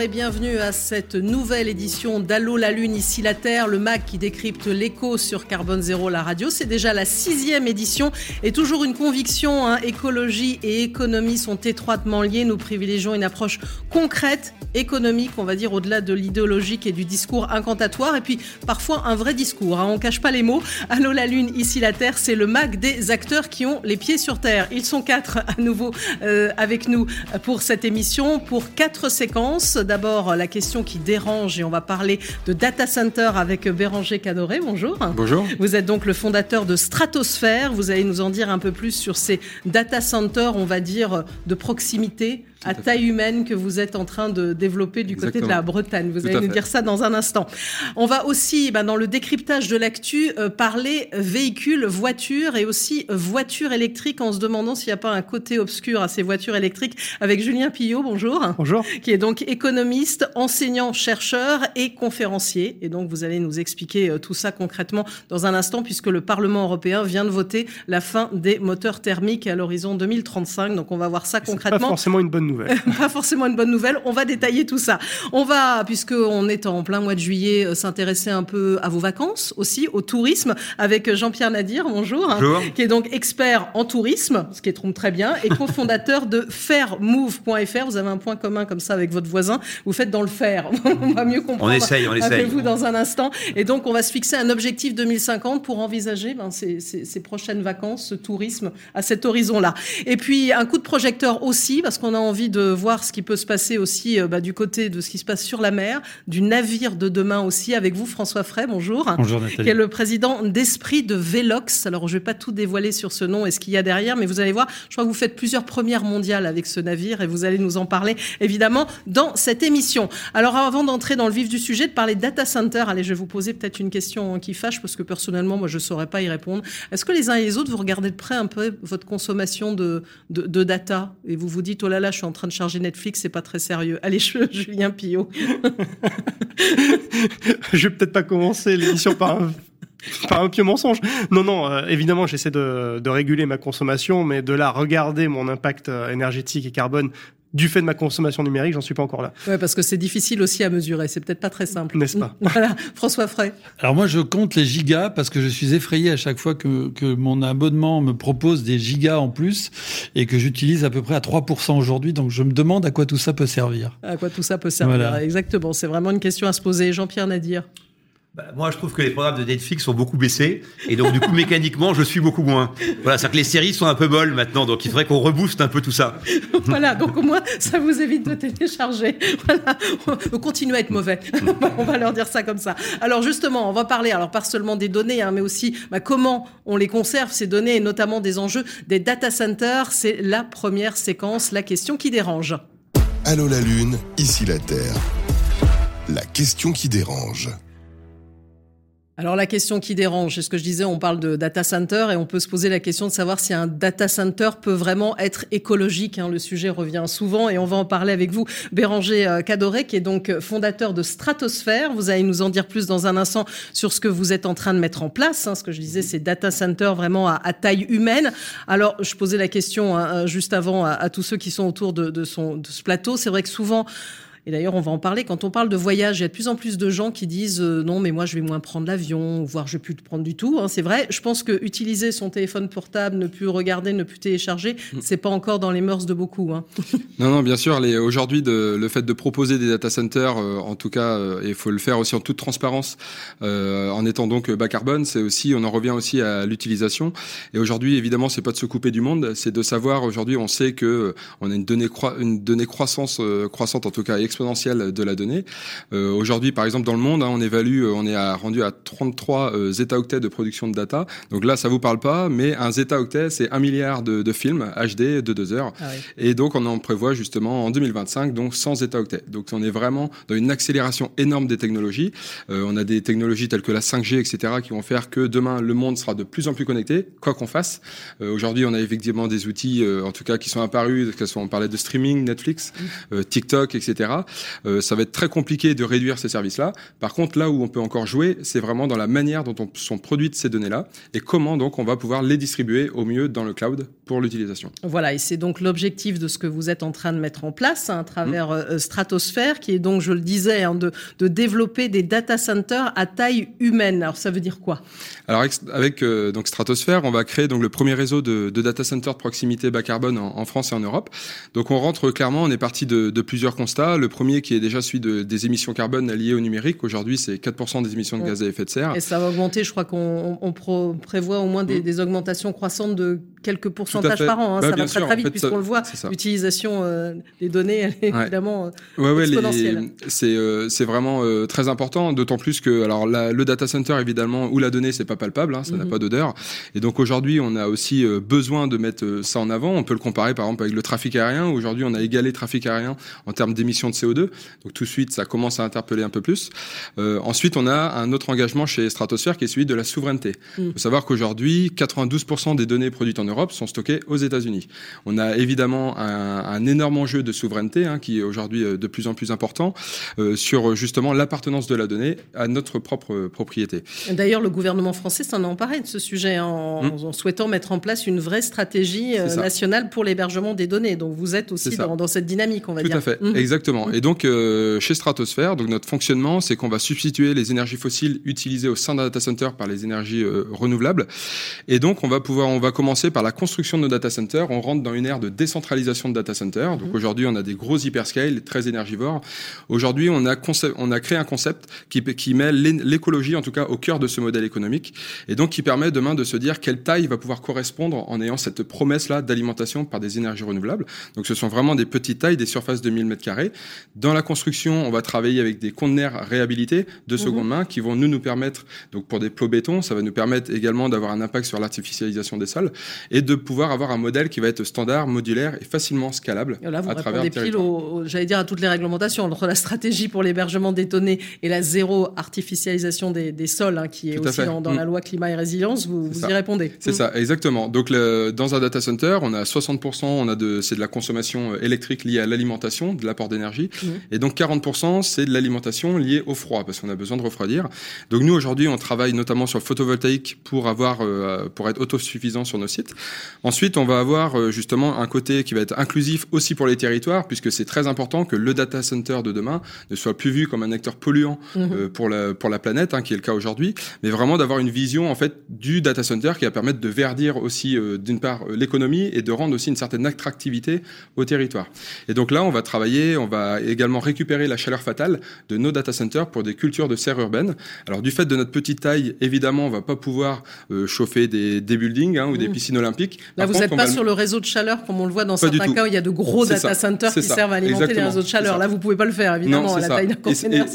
Et bienvenue à cette nouvelle édition d'Allo la Lune, ici la Terre, le MAC qui décrypte l'écho sur Carbone Zéro, la radio. C'est déjà la sixième édition et toujours une conviction, hein, écologie et économie sont étroitement liées. Nous privilégions une approche concrète, économique, on va dire, au-delà de l'idéologique et du discours incantatoire et puis parfois un vrai discours. Hein. On cache pas les mots. Allo la Lune, ici la Terre, c'est le MAC des acteurs qui ont les pieds sur Terre. Ils sont quatre à nouveau euh, avec nous pour cette émission, pour quatre séquences d'abord la question qui dérange et on va parler de data center avec Béranger Cadoré. Bonjour. Bonjour. Vous êtes donc le fondateur de Stratosphère. Vous allez nous en dire un peu plus sur ces data centers, on va dire, de proximité à taille humaine que vous êtes en train de développer du côté de la Bretagne. Vous allez nous dire ça dans un instant. On va aussi, bah, dans le décryptage de l'actu, euh, parler véhicules, voitures et aussi voitures électriques en se demandant s'il n'y a pas un côté obscur à ces voitures électriques avec Julien Pillot. Bonjour. Bonjour. Qui est donc économiste, enseignant, chercheur et conférencier. Et donc, vous allez nous expliquer euh, tout ça concrètement dans un instant puisque le Parlement européen vient de voter la fin des moteurs thermiques à l'horizon 2035. Donc, on va voir ça concrètement. Pas forcément une bonne pas forcément une bonne nouvelle. On va détailler tout ça. On va, puisque on est en plein mois de juillet, euh, s'intéresser un peu à vos vacances aussi, au tourisme, avec Jean-Pierre Nadir, bonjour, bonjour. qui est donc expert en tourisme, ce qui est très bien, et cofondateur de fairmove.fr. Vous avez un point commun comme ça avec votre voisin. Vous faites dans le faire. on va mieux comprendre. On essaye, on essaye. Vous dans un instant. Et donc, on va se fixer un objectif 2050 pour envisager ben, ces, ces, ces prochaines vacances, ce tourisme à cet horizon-là. Et puis, un coup de projecteur aussi, parce qu'on a envie de voir ce qui peut se passer aussi euh, bah, du côté de ce qui se passe sur la mer, du navire de demain aussi, avec vous, François Frey, bonjour. Bonjour Nathalie. Qui est le président d'Esprit de Velox. Alors, je ne vais pas tout dévoiler sur ce nom et ce qu'il y a derrière, mais vous allez voir, je crois que vous faites plusieurs premières mondiales avec ce navire et vous allez nous en parler, évidemment, dans cette émission. Alors, avant d'entrer dans le vif du sujet, de parler data center, allez, je vais vous poser peut-être une question qui fâche, parce que personnellement, moi, je ne saurais pas y répondre. Est-ce que les uns et les autres, vous regardez de près un peu votre consommation de, de, de data et vous vous dites, oh là là, je suis en train de charger Netflix, c'est pas très sérieux. Allez, Julien Pillot. je vais peut-être pas commencer l'émission par un par un pieux mensonge. Non, non, euh, évidemment, j'essaie de, de, réguler ma consommation, mais de là regarder mon impact euh, énergétique et carbone du fait de ma consommation numérique, j'en suis pas encore là. Ouais, parce que c'est difficile aussi à mesurer. C'est peut-être pas très simple. N'est-ce pas Voilà. François Frey. Alors moi, je compte les gigas parce que je suis effrayé à chaque fois que, que mon abonnement me propose des gigas en plus et que j'utilise à peu près à 3% aujourd'hui. Donc je me demande à quoi tout ça peut servir. À quoi tout ça peut servir. Voilà. Exactement. C'est vraiment une question à se poser. Jean-Pierre Nadir. Bah, moi, je trouve que les programmes de Netflix sont beaucoup baissés et donc du coup mécaniquement, je suis beaucoup moins. Voilà, c'est que les séries sont un peu molles maintenant, donc il faudrait qu'on rebooste un peu tout ça. voilà, donc au moins ça vous évite de télécharger. Voilà, on continue à être mauvais. on va leur dire ça comme ça. Alors justement, on va parler alors pas seulement des données, hein, mais aussi bah, comment on les conserve ces données et notamment des enjeux des data centers. C'est la première séquence, la question qui dérange. Allô la lune, ici la Terre. La question qui dérange. Alors la question qui dérange, c'est ce que je disais, on parle de data center et on peut se poser la question de savoir si un data center peut vraiment être écologique. Hein. Le sujet revient souvent et on va en parler avec vous, Béranger euh, Cadoré, qui est donc fondateur de Stratosphère. Vous allez nous en dire plus dans un instant sur ce que vous êtes en train de mettre en place. Hein. Ce que je disais, c'est data center vraiment à, taille humaine. Alors je posais la question hein, juste avant à, tous ceux qui sont autour de, de ce plateau. C'est vrai que souvent et d'ailleurs, on va en parler. Quand on parle de voyage, il y a de plus en plus de gens qui disent euh, non, mais moi, je vais moins prendre l'avion, voire je vais plus le prendre du tout. Hein, c'est vrai. Je pense que utiliser son téléphone portable, ne plus regarder, ne plus télécharger, mm. c'est pas encore dans les mœurs de beaucoup. Hein. non, non, bien sûr. Aujourd'hui, le fait de proposer des data centers, euh, en tout cas, euh, il faut le faire aussi en toute transparence, euh, en étant donc bas carbone, c'est aussi, on en revient aussi à l'utilisation. Et aujourd'hui, évidemment, c'est pas de se couper du monde, c'est de savoir. Aujourd'hui, on sait que on a une donnée, une donnée croissance, croissante en tout cas exponentielle de la donnée. Euh, Aujourd'hui, par exemple, dans le monde, hein, on évalue, euh, on est à, rendu à 33 euh, zeta-octets de production de data. Donc là, ça vous parle pas, mais un zeta-octet, c'est un milliard de, de, films HD de deux heures. Ah oui. Et donc, on en prévoit justement en 2025, donc 100 zeta-octets. Donc, on est vraiment dans une accélération énorme des technologies. Euh, on a des technologies telles que la 5G, etc., qui vont faire que demain, le monde sera de plus en plus connecté, quoi qu'on fasse. Euh, Aujourd'hui, on a effectivement des outils, euh, en tout cas, qui sont apparus, que soit on parlait de streaming, Netflix. TikTok, etc. Euh, ça va être très compliqué de réduire ces services-là. Par contre, là où on peut encore jouer, c'est vraiment dans la manière dont on, sont produites ces données-là et comment donc on va pouvoir les distribuer au mieux dans le cloud pour l'utilisation. Voilà, et c'est donc l'objectif de ce que vous êtes en train de mettre en place hein, à travers mmh. euh, Stratosphère, qui est donc, je le disais, hein, de, de, développer des data centers à taille humaine. Alors ça veut dire quoi? Alors avec euh, donc Stratosphère, on va créer donc le premier réseau de, de data centers de proximité bas carbone en, en, France et en Europe. Donc on rentre clairement, on est parti de, de plusieurs constats. Le premier qui est déjà celui de, des émissions carbone liées au numérique. Aujourd'hui, c'est 4% des émissions de gaz à effet de serre. Et ça va augmenter. Je crois qu'on on prévoit au moins des, mmh. des augmentations croissantes de quelques pourcentages par an. Hein. Bah, ça va très, très vite puisqu'on le voit. L'utilisation euh, des données, elle est évidemment euh, ouais, ouais, exponentielle. C'est euh, vraiment euh, très important, d'autant plus que alors la, le data center évidemment où la donnée c'est pas palpable, hein, ça n'a mhm. pas d'odeur. Et donc aujourd'hui on a aussi besoin de mettre ça en avant. On peut le comparer par exemple avec le trafic aérien. Aujourd'hui on a égalé le trafic aérien en termes d'émissions de CO2. Donc tout de suite ça commence à interpeller un peu plus. ensuite on a un autre engagement chez Stratosphere qui est celui de la souveraineté. Il mm. faut savoir qu'aujourd'hui 92% des données produites en Europe sont stockées aux États-Unis. On a évidemment un, un énorme enjeu de souveraineté hein, qui est aujourd'hui euh, de plus en plus important euh, sur justement l'appartenance de la donnée à notre propre propriété. D'ailleurs, le gouvernement français s'en a emparé de ce sujet en, mmh. en, souhaitant mettre en place une vraie stratégie euh, nationale pour l'hébergement des données. Donc vous êtes aussi dans, dans, cette dynamique, on va dire. Tout à fait, mmh. exactement. Mmh. Et donc chez Stratosphère, donc notre fonctionnement, c'est qu'on va substituer les énergies fossiles utilisées au sein d'un data center par les énergies renouvelables. Et donc on va pouvoir, on va commencer par la construction de nos data centers. On rentre dans une ère de décentralisation de data centers. Donc aujourd'hui, on a des gros hyperscale très énergivores. Aujourd'hui, on a, on a créé un concept qui, qui met l'écologie, en tout cas, au cœur de ce modèle économique, et donc qui permet demain de se dire quelle taille va pouvoir correspondre en ayant cette promesse-là d'alimentation par des énergies renouvelables. Donc, ce sont vraiment des petites tailles, des surfaces de 1000 mètres carrés. Dans la construction, on va travailler avec des conteneurs réhabilités de mhm. seconde main qui vont nous nous permettre, donc pour des plots béton, ça va nous permettre également d'avoir un impact sur l'artificialisation des sols et de pouvoir avoir un modèle qui va être standard, modulaire et facilement scalable à travers le territoire. J'allais dire à toutes les réglementations entre la stratégie pour l'hébergement des données et la zéro artificialisation des, des sols, hein, qui est aussi dans la mm. loi climat et résilience, vous, vous y répondez. C'est ça, exactement. Donc le, dans un data center, on a 60%, on a de, c'est de la consommation euh, électrique liée à l'alimentation, de l'apport d'énergie, mm. et donc 40% c'est de l'alimentation liée au froid, parce qu'on a besoin de refroidir. Donc nous aujourd'hui, on travaille notamment sur le photovoltaïque pour avoir, euh, pour être autosuffisant sur nos sites. Ensuite, on va avoir euh, justement un côté qui va être inclusif aussi pour les territoires, puisque c'est très important que le data center de demain ne soit plus vu comme un acteur polluant mhm. euh, pour la pour la planète, hein, qui est le cas aujourd'hui, mais vraiment d'avoir une vision en fait du data center qui va permettre de verdir aussi euh, d'une part euh, l'économie et de rendre aussi une certaine attractivité au territoire. Et donc là, on va travailler, on va également récupérer la chaleur fatale de nos data centers pour des cultures de serre urbaine. Alors du fait de notre petite taille, évidemment, on va pas pouvoir chauffer des, des buildings hein, ou des mhm. piscines olympiques. Là, vous n'êtes pas sur le réseau de chaleur comme on le voit dans certains cas où il y a de gros data centers qui servent à alimenter les réseaux de chaleur. Là, vous pouvez pas le faire, évidemment, à la taille d'un container,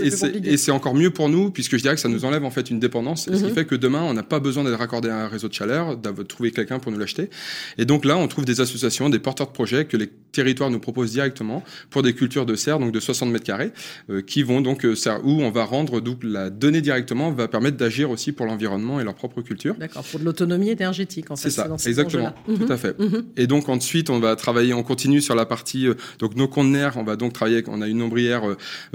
Et c'est encore mieux pour nous, puisque je dirais que ça nous enlève en fait une dépendance, ce qui mhm. fait que demain, on n'a pas besoin d'être raccordé à un réseau de chaleur, de trouver quelqu'un pour nous l'acheter. Et donc là, on trouve des associations, des porteurs de projets que les territoires nous proposent directement pour des cultures de serre, donc de 60 mètres carrés, euh, qui vont donc, euh, où on va rendre donc la donnée directement, va permettre d'agir aussi pour l'environnement et leur propre culture. D'accord, pour de l'autonomie énergétique, en fait. C'est ça, exactement, tout à fait. Mhm. Et donc ensuite, on va travailler, on continue sur la partie, euh, donc nos conteneurs, on va donc travailler, on a une ombrière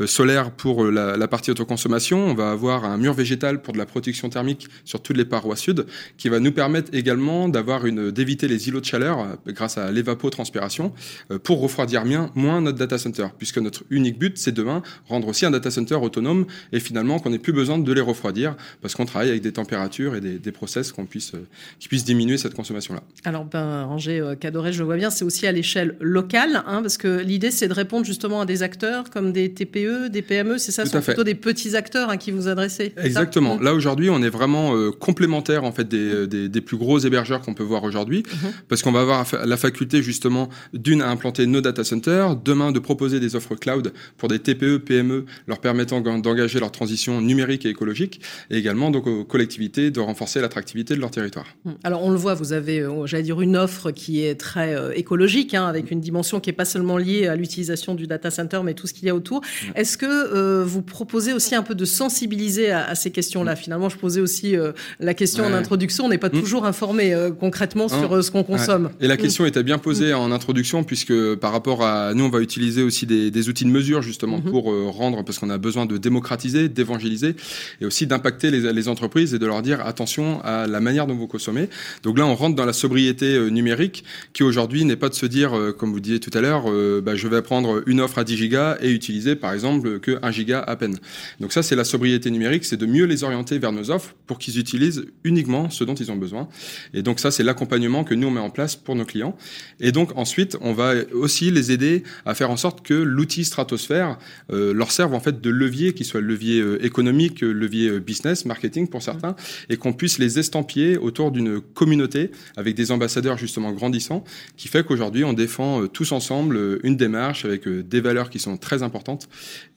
solaire pour la, la, partie autoconsommation. On va avoir un mur végétal pour de la protection thermique sur toutes les parois sud, qui va nous permettre également d'avoir une d'éviter les îlots de chaleur euh, grâce à l'évapotranspiration euh, pour refroidir bien, moins notre data center, puisque notre unique but c'est demain rendre aussi un data center autonome et finalement qu'on n'ait plus besoin de les refroidir parce qu'on travaille avec des températures et des, des process qu'on puisse euh, qui puissent diminuer cette consommation Alors ben Angers Cadoré, je le vois bien, c'est aussi à l'échelle locale, hein, parce que l'idée c'est de répondre justement à des acteurs comme des TPE, des PME, c'est ça, sont plutôt des petits acteurs à hein, qui vous adressez. Exactement. Là aujourd'hui, on est vraiment euh, complémentaire en fait des, des, des, plus gros hébergeurs qu'on peut voir aujourd'hui, mhm. parce qu'on va avoir la faculté justement d'une à implanter nos data centers, demain de proposer des offres cloud pour des TPE, PME, leur permettant d'engager leur transition numérique et écologique, et également donc aux collectivités de renforcer l'attractivité de leur territoire. Alors on le voit, vous avez avez, j'allais dire, une offre qui est très écologique, hein, avec une dimension qui est pas seulement liée à l'utilisation du data center, mais tout ce qu'il y a autour. Est-ce que vous proposez aussi un peu de sensibiliser à, ces questions-là? Finalement, je posais aussi la question en introduction. On n'est pas mm. toujours informé concrètement sur ce qu'on consomme. Et la mm. question était bien posée en introduction, puisque par rapport à nous, on va utiliser aussi des, outils de mesure justement mm-hmm. pour rendre, parce qu'on a besoin de démocratiser, d'évangéliser, et aussi d'impacter les, les entreprises et de leur dire attention à la manière dont vous consommez. Donc là, on rentre dans la sobriété euh, numérique qui aujourd'hui n'est pas de se dire, euh, comme vous disiez tout à l'heure, euh, bah, je vais prendre une offre à 10 gigas et utiliser par exemple que 1 giga à peine. Donc ça, c'est la sobriété numérique, c'est de mieux les orienter vers nos offres pour qu'ils utilisent uniquement ce dont ils ont besoin. Et donc ça, c'est l'accompagnement que nous on met en place pour nos clients. Et donc ensuite, on va aussi les aider à faire en sorte que l'outil Stratosphère leur serve en fait de levier, qui soit levier économique, levier business, marketing pour certains, et qu'on puisse les estampiller autour d'une communauté avec des ambassadeurs justement grandissants, qui fait qu'aujourd'hui on défend euh, tous ensemble euh, une démarche avec euh, des valeurs qui sont très importantes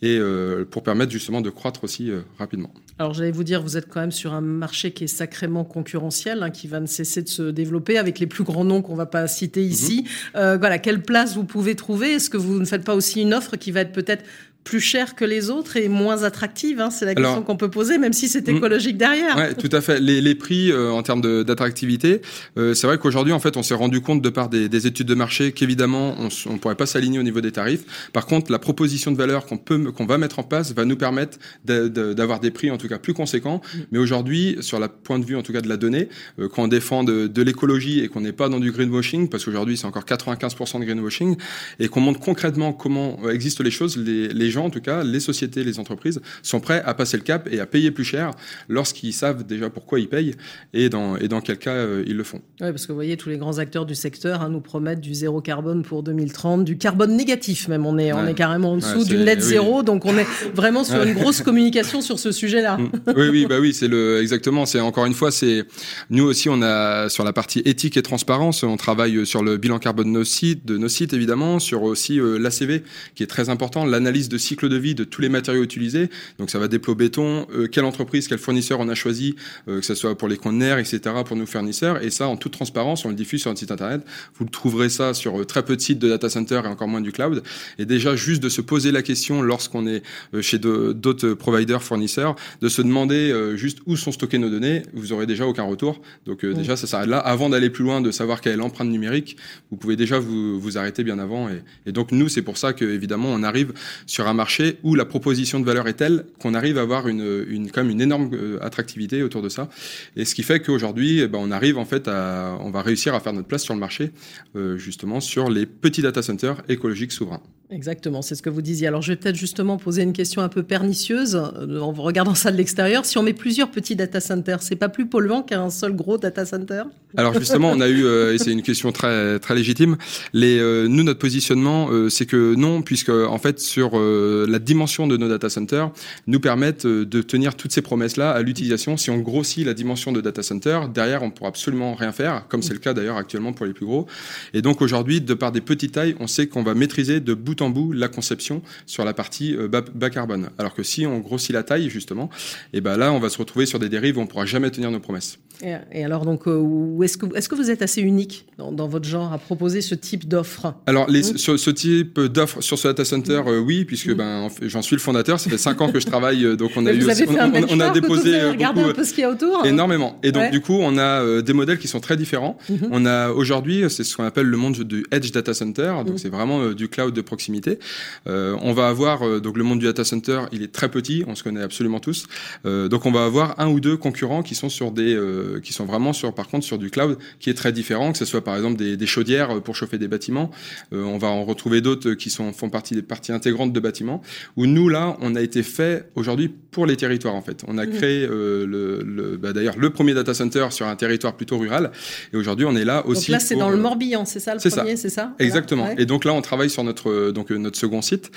et pour permettre justement de croître aussi rapidement. Alors j'allais vous dire, vous êtes quand même sur un marché qui est sacrément concurrentiel, hein, qui va ne cesser de se développer avec les plus grands noms qu'on va pas citer ici. Mhm. voilà, quelle place vous pouvez trouver? Est-ce que vous ne faites pas aussi une offre qui va être peut-être plus cher que les autres et moins attractive hein, C'est la question qu'on peut poser, même si c'est hmm. écologique derrière. Ouais, tout à fait. Les, les prix euh, en termes d'attractivité, euh, c'est vrai qu'aujourd'hui, en fait, on s'est rendu compte de par des, des études de marché qu'évidemment, on ne pourrait pas s'aligner au niveau des tarifs. Par contre, la proposition de valeur qu'on peut, qu'on va mettre en place va nous permettre d'avoir des prix en tout cas plus conséquents. Hmm. Mais aujourd'hui, sur la point de vue en tout cas de la donnée, euh, quand on défend de, de l'écologie et qu'on n'est pas dans du greenwashing, parce qu'aujourd'hui c'est encore 95% de greenwashing, et qu'on montre concrètement comment existent les choses, les, les gens, en tout cas, les sociétés, les entreprises, sont prêts à passer le cap et à payer plus cher lorsqu'ils savent déjà pourquoi ils payent et dans, et dans quel cas euh, ils le font. Oui, parce que vous voyez, tous les grands acteurs du secteur hein, nous promettent du zéro carbone pour 2030, du carbone négatif même. On est, on est carrément en dessous du net zéro, donc on est vraiment sur une grosse communication sur ce sujet-là. Mm. oui, oui, bah oui, c'est le exactement. C'est encore une fois, c'est nous aussi, on a sur la partie éthique et transparence, on travaille sur le bilan carbone de nos sites, de nos sites évidemment, sur aussi euh, l'ACV qui est très important, l'analyse de cycle de vie de tous les matériaux utilisés. Donc ça va dépôt béton, euh, quelle entreprise, quel fournisseur on a choisi, euh, que ce soit pour les conteneurs, etc., pour nos fournisseurs. Et ça, en toute transparence, on le diffuse sur notre site internet. Vous le trouverez ça sur euh, très peu de sites de data center et encore moins du cloud. Et déjà, juste de se poser la question lorsqu'on est chez d'autres providers, fournisseurs, de se demander juste où sont stockées nos données, vous aurez déjà aucun retour. Donc déjà, ça s'arrête là. Avant d'aller plus loin, de savoir quelle est l'empreinte numérique, vous pouvez déjà vous, vous arrêter bien avant. Et, et donc nous, c'est pour ça que évidemment, on arrive sur un marché où la proposition de valeur est telle qu'on arrive à avoir une, une, quand une énorme euh, attractivité autour de ça. Et ce qui fait qu'aujourd'hui, eh ben, on arrive en fait à, on va réussir à faire notre place sur le marché, euh, justement sur les petits data centers écologiques souverains. Exactement, c'est ce que vous disiez. Alors je vais peut-être justement poser une question un peu pernicieuse euh, en regardant ça de l'extérieur. Si on met plusieurs petits data centers, c'est pas plus polluant qu'un seul gros data center? Alors justement, on a eu, et c'est une question très très légitime. Les, nous notre positionnement, c'est que non, puisque en fait sur la dimension de nos data centers nous permettent euh, de tenir toutes ces promesses-là à l'utilisation. Si on grossit la dimension de data center, derrière, on ne pourra absolument rien faire, comme c'est le cas d'ailleurs actuellement pour les plus gros. Et donc aujourd'hui, de par des petites tailles, on sait qu'on va maîtriser de bout en bout la conception sur la partie euh, bas, carbone. Alors que si on grossit la taille, justement, et eh ben là, on va se retrouver sur des dérives où on ne pourra jamais tenir nos promesses. Et, alors, donc, euh, est-ce que, est que vous êtes assez unique dans, votre genre à proposer ce type d'offre? Alors, les, mmh. sur ce type d'offre sur ce data center, oui, puisque mmh. ben, j'en suis le fondateur. Ça fait cinq ans que je travaille, euh, donc on a eu, on, a déposé euh, beaucoup, un peu ce qu'il y a autour. Énormément. Et donc du coup, on a euh, des modèles qui sont très différents. On a aujourd'hui, c'est ce qu'on appelle le monde du edge data center. Donc c'est vraiment du cloud de proximité. On va avoir donc le monde du data center, il est très petit, on se connaît absolument tous. donc on va avoir un ou deux concurrents qui sont sur des, qui sont vraiment sur, par contre, sur du cloud qui est très différent, que ce soit par exemple des, des chaudières pour chauffer des bâtiments. on va en retrouver d'autres qui sont font partie des parties intégrantes de bâtiments. Où nous là, on a été fait aujourd'hui pour les territoires en fait. On a mhm. créé euh, le, bah, d'ailleurs le premier data center sur un territoire plutôt rural et aujourd'hui on est là aussi. Donc là c'est dans le Morbihan, c'est ça le premier, c'est ça? Exactement. Et donc là on travaille sur notre donc notre second site,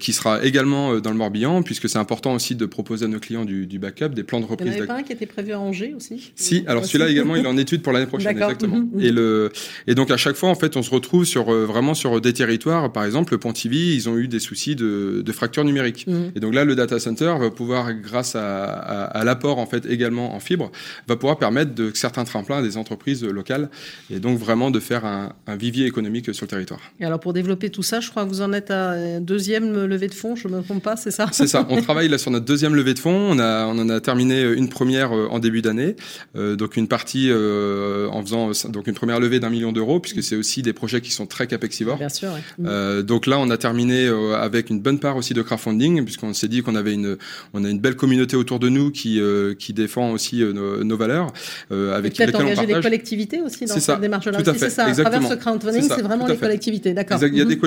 qui sera également dans le Morbihan, puisque c'est important aussi de proposer à nos clients du, du backup, des plans de reprise. Il n'y en avait pas un qui était prévu à Angers aussi? Si, alors celui-là également, il est en étude pour l'année prochaine, exactement. Mhm, mhm. Et le et donc à chaque fois, en fait, on se retrouve sur vraiment sur des territoires. Par exemple, le Pontivy, ils ont eu des soucis de, de fracture numérique. Mhm. Et donc là, le data center va pouvoir, grâce à, à, à l'apport en fait également en fibre, va pouvoir permettre de certains tremplins à des entreprises locales et donc vraiment de faire un, un vivier économique sur le territoire. Et alors pour développer tout ça, je crois que vous en êtes à deuxième levée de fonds, je ne me trompe pas, c'est ça C'est ça. On travaille là sur notre deuxième levée de fonds. On a, on en a terminé une première euh, en début d'année, euh, donc une partie euh, en faisant donc une première levée d'un million d'euros, puisque c'est aussi des projets qui sont très capexivores. Bien sûr. Euh, donc là, on a terminé euh, avec une bonne part aussi de crowdfunding, puisqu'on s'est dit qu'on avait une, on a une belle communauté autour de nous qui qui défend aussi nos, nos, valeurs, avec lesquelles on partage. des collectivités aussi dans cette démarche-là. C'est ça. À travers ce crowdfunding, c'est vraiment les collectivités. D'accord. Il y a des mhm.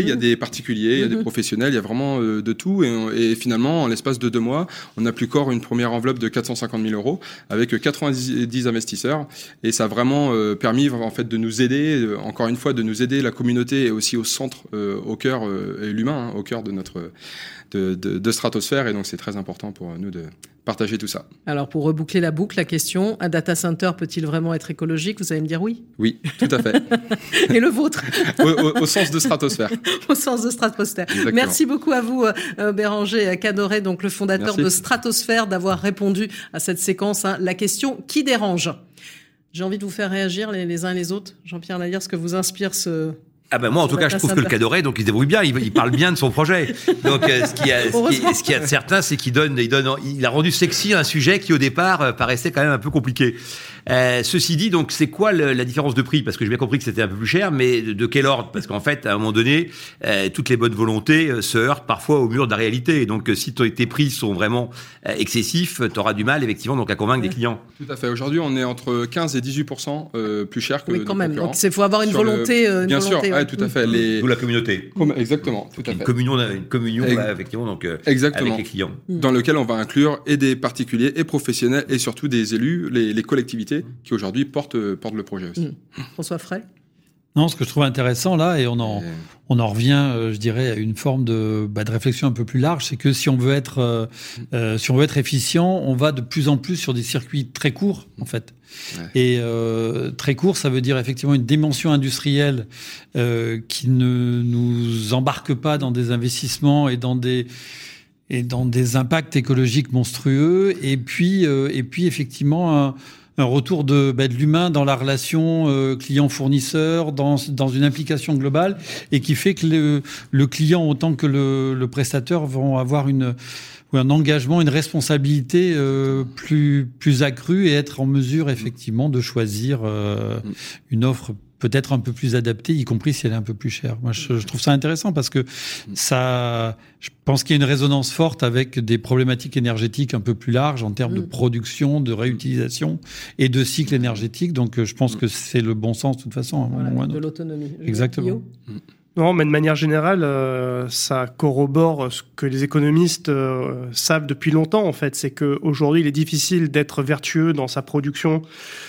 Il y a des particuliers, il y a des mhm. professionnels, il y a vraiment de tout. Et, et finalement, en l'espace de deux mois, on a plus qu'or une première enveloppe de 450 000 euros avec 90 investisseurs. Et ça a vraiment euh, permis en fait de nous aider, euh, encore une fois, de nous aider la communauté et aussi au centre, euh, au cœur et l'humain, hein, au cœur de notre de, de, de stratosphère. Et donc c'est très important pour nous de partager tout ça. Alors pour reboucler la boucle, la question, un data center peut-il vraiment être écologique? Vous allez me dire oui Oui, tout à fait. Et le vôtre? Au, sens de stratosphère. au sens de stratosphère. Merci beaucoup à vous, euh, Béranger Cadoré, donc le fondateur de Stratosphère, d'avoir répondu à cette séquence. Hein. la question qui dérange? J'ai envie de vous faire réagir les, les uns et les autres. Jean-Pierre Layère, ce que vous inspire ce, ah ben moi en tout cas je trouve que le cadoré donc il se débrouille bien, il, il parle bien de son projet. Donc euh, ce qui a ce a de certain c'est qu'il donne il donne il a rendu sexy un sujet qui au départ euh, paraissait quand même un peu compliqué. Euh, ceci dit, donc c'est quoi le, la différence de prix? Parce que j'ai bien compris que c'était un peu plus cher, mais de, de quel ordre? Parce qu'en fait, à un moment donné, euh, toutes les bonnes volontés euh, se heurtent parfois au mur de la réalité. Et donc, euh, si tes prix sont vraiment euh, excessifs, tu auras du mal effectivement donc à convaincre des clients. Tout à fait. Aujourd'hui, on est entre 15 et 18% plus cher que. Oui, quand même. Donc, il faut avoir une volonté. Le... Une bien volonté, sûr, ouais. tout à fait. Les... D'où la communauté. Comme, exactement. Tout à une fait. Communion, une communion, Et... là, effectivement, donc exactement. avec les clients. Dans lequel on va inclure et des particuliers et professionnels et surtout des élus, les, les collectivités qui aujourd'hui porte, porte le projet aussi. Mmh. François Frey? Non, ce que je trouve intéressant là, et on en, et... on en revient, euh, je dirais, à une forme de, bah, de réflexion un peu plus large, c'est que si on veut être, euh, euh, si on veut être efficient, on va de plus en plus sur des circuits très courts, en fait. Ouais. Et euh, très court, ça veut dire effectivement une dimension industrielle euh, qui ne nous embarque pas dans des investissements et dans des et dans des impacts écologiques monstrueux. Et puis, euh, et puis effectivement. Un, un retour de, bah, de l'humain dans la relation euh, client-fournisseur, dans, dans une implication globale, et qui fait que le, le client autant que le, le prestataire vont avoir une un engagement, une responsabilité euh, plus plus accrue et être en mesure effectivement de choisir euh, une offre peut-être un peu plus adaptée, y compris si elle est un peu plus chère. Moi, je, je trouve ça intéressant parce que ça, je pense qu'il y a une résonance forte avec des problématiques énergétiques un peu plus larges en termes mmh. de production, de réutilisation et de cycle énergétique. Donc, je pense mmh. que c'est le bon sens de toute façon. Voilà, de l'autonomie. Exactement. Non, mais de manière générale, euh, ça corrobore ce que les économistes euh, savent depuis longtemps. En fait, c'est que aujourd'hui, il est difficile d'être vertueux dans sa production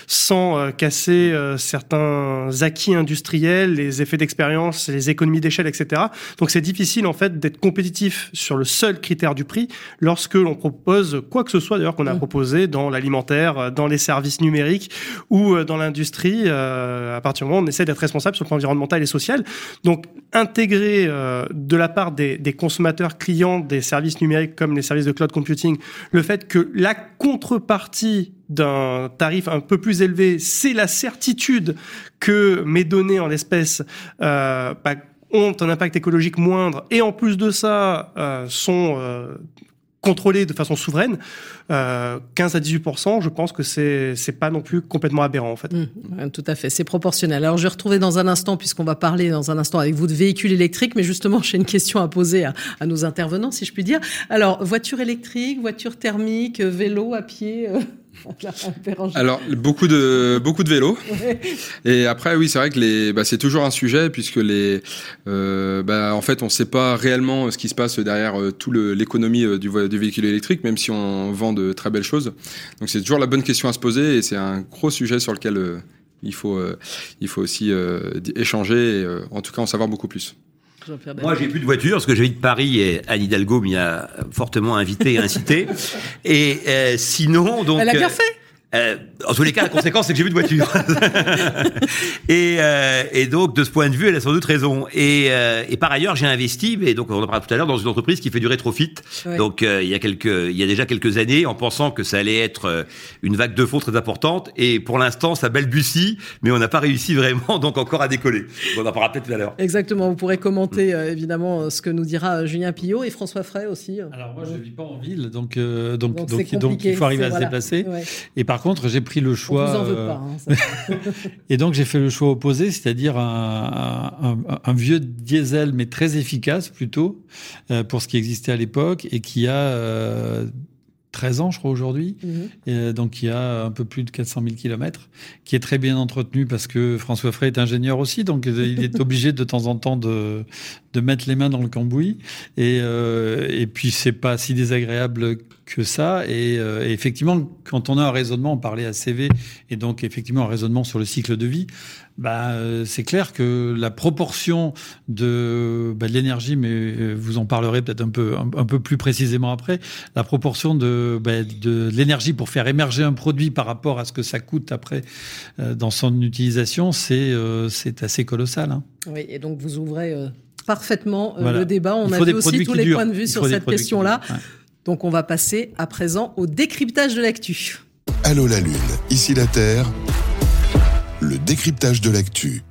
sans euh, casser euh, certains acquis industriels, les effets d'expérience, les économies d'échelle, etc. Donc, c'est difficile en fait d'être compétitif sur le seul critère du prix lorsque l'on propose quoi que ce soit, d'ailleurs, qu'on a mmh. proposé dans l'alimentaire, dans les services numériques ou dans l'industrie. à partir du moment où on essaie d'être responsable sur le plan environnemental et social. Donc intégrer euh, de la part des, consommateurs clients des services numériques comme les services de cloud computing le fait que la contrepartie d'un tarif un peu plus élevé, c'est la certitude que mes données en l'espèce euh, bah, ont un impact écologique moindre. Et en plus de ça euh, sont euh, contrôlés de façon souveraine, euh, 15 à 18% je pense que c'est c'est pas non plus complètement aberrant en fait. Mmh, tout à fait, c'est proportionnel. Alors je vais retrouver dans un instant, puisqu'on va parler dans un instant avec vous de véhicules électriques, mais justement j'ai une question à poser à, à, nos intervenants, si je puis dire. Alors voiture électrique, voiture thermique, vélo à pied. Euh... Alors beaucoup de beaucoup de vélos. Ouais. Et après oui c'est vrai que les bah, c'est toujours un sujet puisque les euh, bah, en fait on ne sait pas réellement ce qui se passe derrière euh, tout l'économie euh, du, du véhicule électrique même si on vend de très belles choses. Donc c'est toujours la bonne question à se poser et c'est un gros sujet sur lequel euh, il faut il faut aussi échanger et en tout cas en savoir beaucoup plus. Moi, j'ai plus de voiture parce que j'habite Paris et Anne Hidalgo m'y a fortement invité et incité. et euh, sinon, donc. Elle a bien fait. Euh, en tous les cas, la conséquence, c'est que j'ai vu de voiture. et, euh, et, donc, de ce point de vue, elle a sans doute raison. Et, euh, et par ailleurs, j'ai investi, et donc on en parlera tout à l'heure, dans une entreprise qui fait du rétrofit. Donc, euh, il y a quelques, il y a déjà quelques années, en pensant que ça allait être une vague de faux très importante. Et pour l'instant, ça balbutie, mais on n'a pas réussi vraiment, donc encore à décoller. On en parlera peut-être tout à l'heure. Exactement. Vous pourrez commenter évidemment ce que nous dira Julien Pillot et François Frey aussi. Alors moi, je vis pas en ville, donc donc donc, donc, il faut arriver à se déplacer. Et par contre, j'ai pris le choix. On vous en veut pas. Hein, et donc j'ai fait le choix opposé, c'est-à-dire un, un, un, vieux diesel, mais très efficace plutôt euh, pour ce qui existait à l'époque et qui a euh, 13 ans, je crois, aujourd'hui. Mhm. donc, il y a un peu plus de 400 000 kilomètres, qui est très bien entretenu parce que François Frey est ingénieur aussi, donc il est obligé de temps en temps de, de mettre les mains dans le cambouis. Et, euh, et puis, c'est pas si désagréable que ça. Et, euh, et, effectivement, quand on a un raisonnement, on parlait à CV, et donc effectivement un raisonnement sur le cycle de vie, bah, euh, c'est clair que la proportion de, bah, de l'énergie, mais euh, vous en parlerez peut-être un peu, un, peu plus précisément après, la proportion de, bah, de l'énergie pour faire émerger un produit par rapport à ce que ça coûte après dans son utilisation, c'est c'est assez colossal. Hein. Oui, et donc vous ouvrez parfaitement le débat. On a vu aussi tous les points de vue sur cette question-là. Donc on va passer à présent au décryptage de l'actu. Allô la Lune, ici la Terre, le décryptage de l'actu.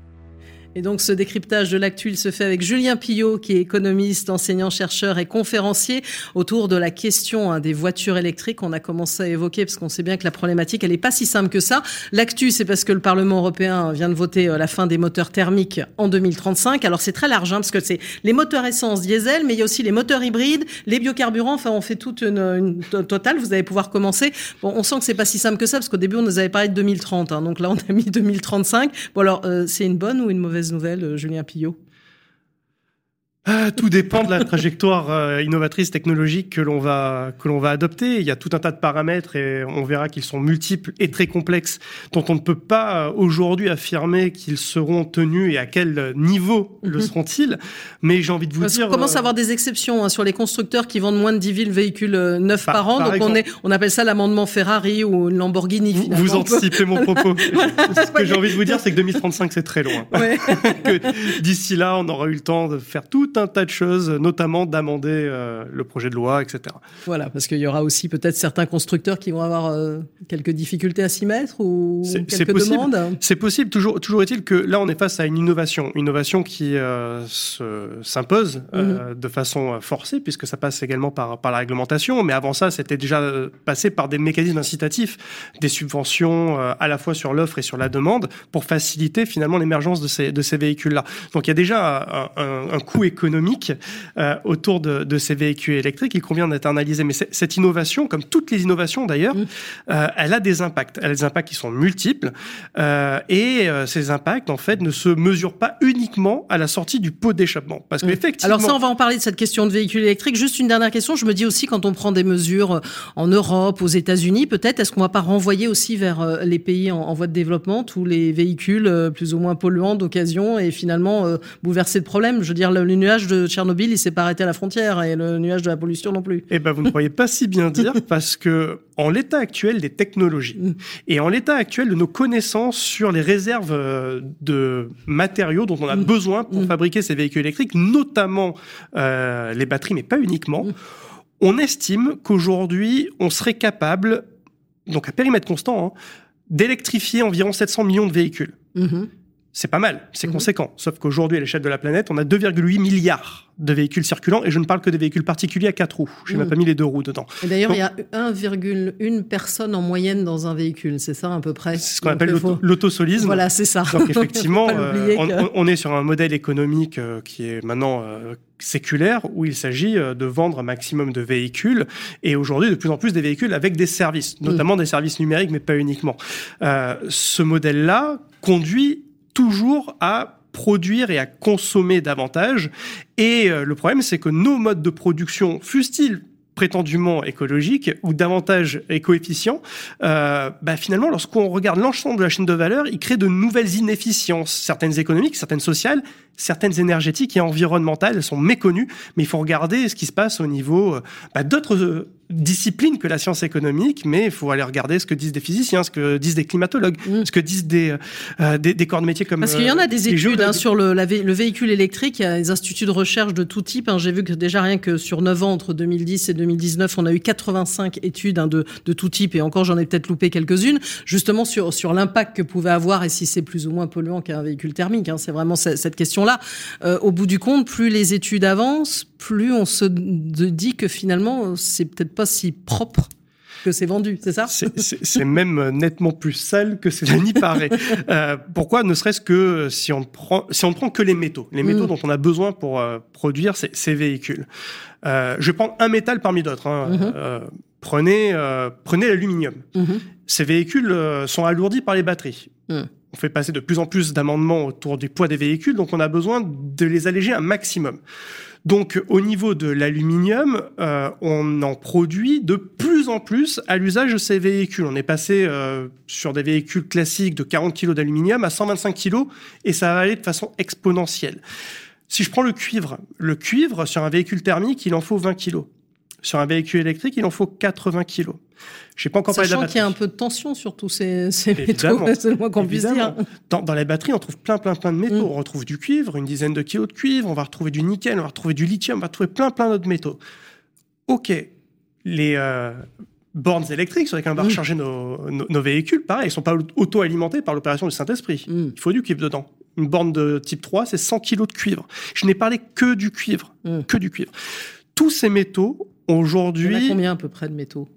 Et donc ce décryptage de l'actu, il se fait avec Julien Pillot, qui est économiste, enseignant-chercheur et conférencier autour de la question hein, des voitures électriques. On a commencé à évoquer, parce qu'on sait bien que la problématique, elle n'est pas si simple que ça. L'actu, c'est parce que le Parlement européen vient de voter euh, la fin des moteurs thermiques en 2035. Alors c'est très large, hein, parce que c'est les moteurs essence diesel, mais il y a aussi les moteurs hybrides, les biocarburants. Enfin, on fait toute une, une totale. Vous allez pouvoir commencer. Bon, on sent que c'est pas si simple que ça, parce qu'au début, on nous avait parlé de 2030. Hein, donc là, on a mis 2035. Bon, alors, euh, c'est une bonne ou une mauvaise nouvelles, euh, Julien Pillot ah, tout dépend de la trajectoire euh, innovatrice technologique que l'on va que l'on va adopter. Il y a tout un tas de paramètres et on verra qu'ils sont multiples et très complexes, dont on ne peut pas euh, aujourd'hui affirmer qu'ils seront tenus et à quel niveau le mhm. seront-ils. Mais j'ai envie de vous Parce dire, on commence à avoir des exceptions hein, sur les constructeurs qui vendent moins de 10 000 véhicules neufs par, an. donc on est on appelle ça l'amendement Ferrari ou une Lamborghini. Vous, vous anticipez mon propos. Ce que j'ai envie de vous dire, c'est que 2035 c'est très loin. D'ici là, on aura eu le temps de faire tout un tas de choses, notamment d'amender euh, le projet de loi, etc. Voilà, parce qu'il y aura aussi peut-être certains constructeurs qui vont avoir euh, quelques difficultés à s'y mettre ou quelques demandes. C'est possible. Toujours, toujours est-il que là, on est face à une innovation, une innovation qui euh, s'impose mhm. de façon forcée, puisque ça passe également par, par la réglementation. Mais avant ça, c'était déjà passé par des mécanismes incitatifs, des subventions à la fois sur l'offre et sur la demande, pour faciliter finalement l'émergence de ces, de ces véhicules-là. Donc il y a déjà un, un, un coût économique économique euh, autour de, de, ces véhicules électriques. Il convient analysé. Mais cette innovation, comme toutes les innovations d'ailleurs, mm. euh, elle a des impacts. Elle a des impacts qui sont multiples. Euh, et ces impacts, en fait, ne se mesurent pas uniquement à la sortie du pot d'échappement. Parce mm. qu'effectivement... Alors ça, on va en parler de cette question de véhicules électriques. Juste une dernière question. Je me dis aussi, quand on prend des mesures en Europe, aux États-Unis, peut-être, est-ce qu'on va pas renvoyer aussi vers les pays en, en voie de développement tous les véhicules plus ou moins polluants d'occasion et finalement bouleverser le problème? Je veux dire, le nuage de Tchernobyl, il s'est pas arrêté à la frontière et le nuage de la pollution non plus. Eh ben, vous ne croyez pas si bien dire parce que en l'état actuel des technologies mm. et en l'état actuel de nos connaissances sur les réserves euh, de matériaux dont on a mm. besoin pour mm. fabriquer ces véhicules électriques, notamment euh, les batteries, mais pas uniquement, on estime qu'aujourd'hui, on serait capable, donc à périmètre constant, hein, d'électrifier environ 700 millions de véhicules. Mm-hmm c'est pas mal, c'est mhm. conséquent. Sauf qu'aujourd'hui, à l'échelle de la planète, on a 2,8 milliards de véhicules circulants, et je ne parle que des véhicules particuliers à quatre roues. J'ai même mhm. pas mis les deux roues dedans. Et d'ailleurs, il y a 1,1 personne en moyenne dans un véhicule, c'est ça à peu près? C'est ce qu'on appelle l'autosolisme. Voilà, c'est ça. Donc effectivement, euh, on, est sur un modèle économique euh, qui est maintenant euh, séculaire, où il s'agit de vendre un maximum de véhicules, et aujourd'hui, de plus en plus des véhicules avec des services, mm. notamment des services numériques, mais pas uniquement. ce modèle-là conduit toujours à produire et à consommer davantage. Et euh, le problème, c'est que nos modes de production, fussent-ils prétendument écologique ou davantage éco-efficient, euh, bah finalement, lorsqu'on regarde l'ensemble de la chaîne de valeur, il crée de nouvelles inefficiences, certaines économiques, certaines sociales, certaines énergétiques et environnementales elles sont méconnues, mais il faut regarder ce qui se passe au niveau bah, d'autres euh, disciplines que la science économique, mais il faut aller regarder ce que disent des physiciens, ce que disent des climatologues, mm. ce que disent des, euh, des, des, corps de métier comme Parce qu'il y en a des études hein, sur le, le véhicule électrique, il y a des instituts de recherche de tout type. Hein. J'ai vu que déjà rien que sur 9 ans, entre 2010 et 2019, on a eu 85 études hein, de, de tout type, et encore j'en ai peut-être loupé quelques-unes, justement sur, sur l'impact que pouvait avoir et si c'est plus ou moins polluant qu'un véhicule thermique. C'est vraiment cette question-là. Euh, au bout du compte, plus les études avancent, plus on se dit que finalement, c'est peut-être pas si propre que c'est vendu, c'est ça? C'est même nettement plus sale que cela n'y paraît. euh, pourquoi Ne serait-ce que si on prend si on prend que les métaux, les métaux mm. dont on a besoin pour euh, produire ces, ces véhicules. Euh, je vais prendre un métal parmi d'autres. Hein. Mm-hmm. Euh, prenez euh, prenez l'aluminium. Mm-hmm. Ces véhicules sont alourdis par les batteries. Mm. On fait passer de plus en plus d'amendements autour du poids des véhicules, donc on a besoin de les alléger un maximum. Donc au niveau de l'aluminium, euh, on en produit de plus en plus à l'usage de ces véhicules. On est passé euh, sur des véhicules classiques de 40 kg d'aluminium à 125 kg et ça va aller de façon exponentielle. Si je prends le cuivre, le cuivre sur un véhicule thermique, il en faut 20 kg. Sur un véhicule électrique, il en faut 80 kg. J'ai pas encore parlé de la qu'il y a un peu de tension sur tous ces, ces métaux, c'est le moins qu'on puisse dire. Dans, dans, la batterie, on trouve plein, plein, plein de métaux. Mm. On retrouve du cuivre, une dizaine de kilos de cuivre, on va retrouver du nickel, on va retrouver du lithium, on va retrouver plein, plein d'autres métaux. Ok, les euh, bornes électriques sur lesquelles on va mm. recharger nos, nos, véhicules, pareil, ils sont pas auto-alimentés par l'opération du Saint-Esprit. Mm. Il faut du cuivre dedans. Une borne de type 3, c'est 100 kilos de cuivre. Je n'ai parlé que du cuivre, que du cuivre. Tous ces métaux Aujourd'hui. Combien à peu près de métaux?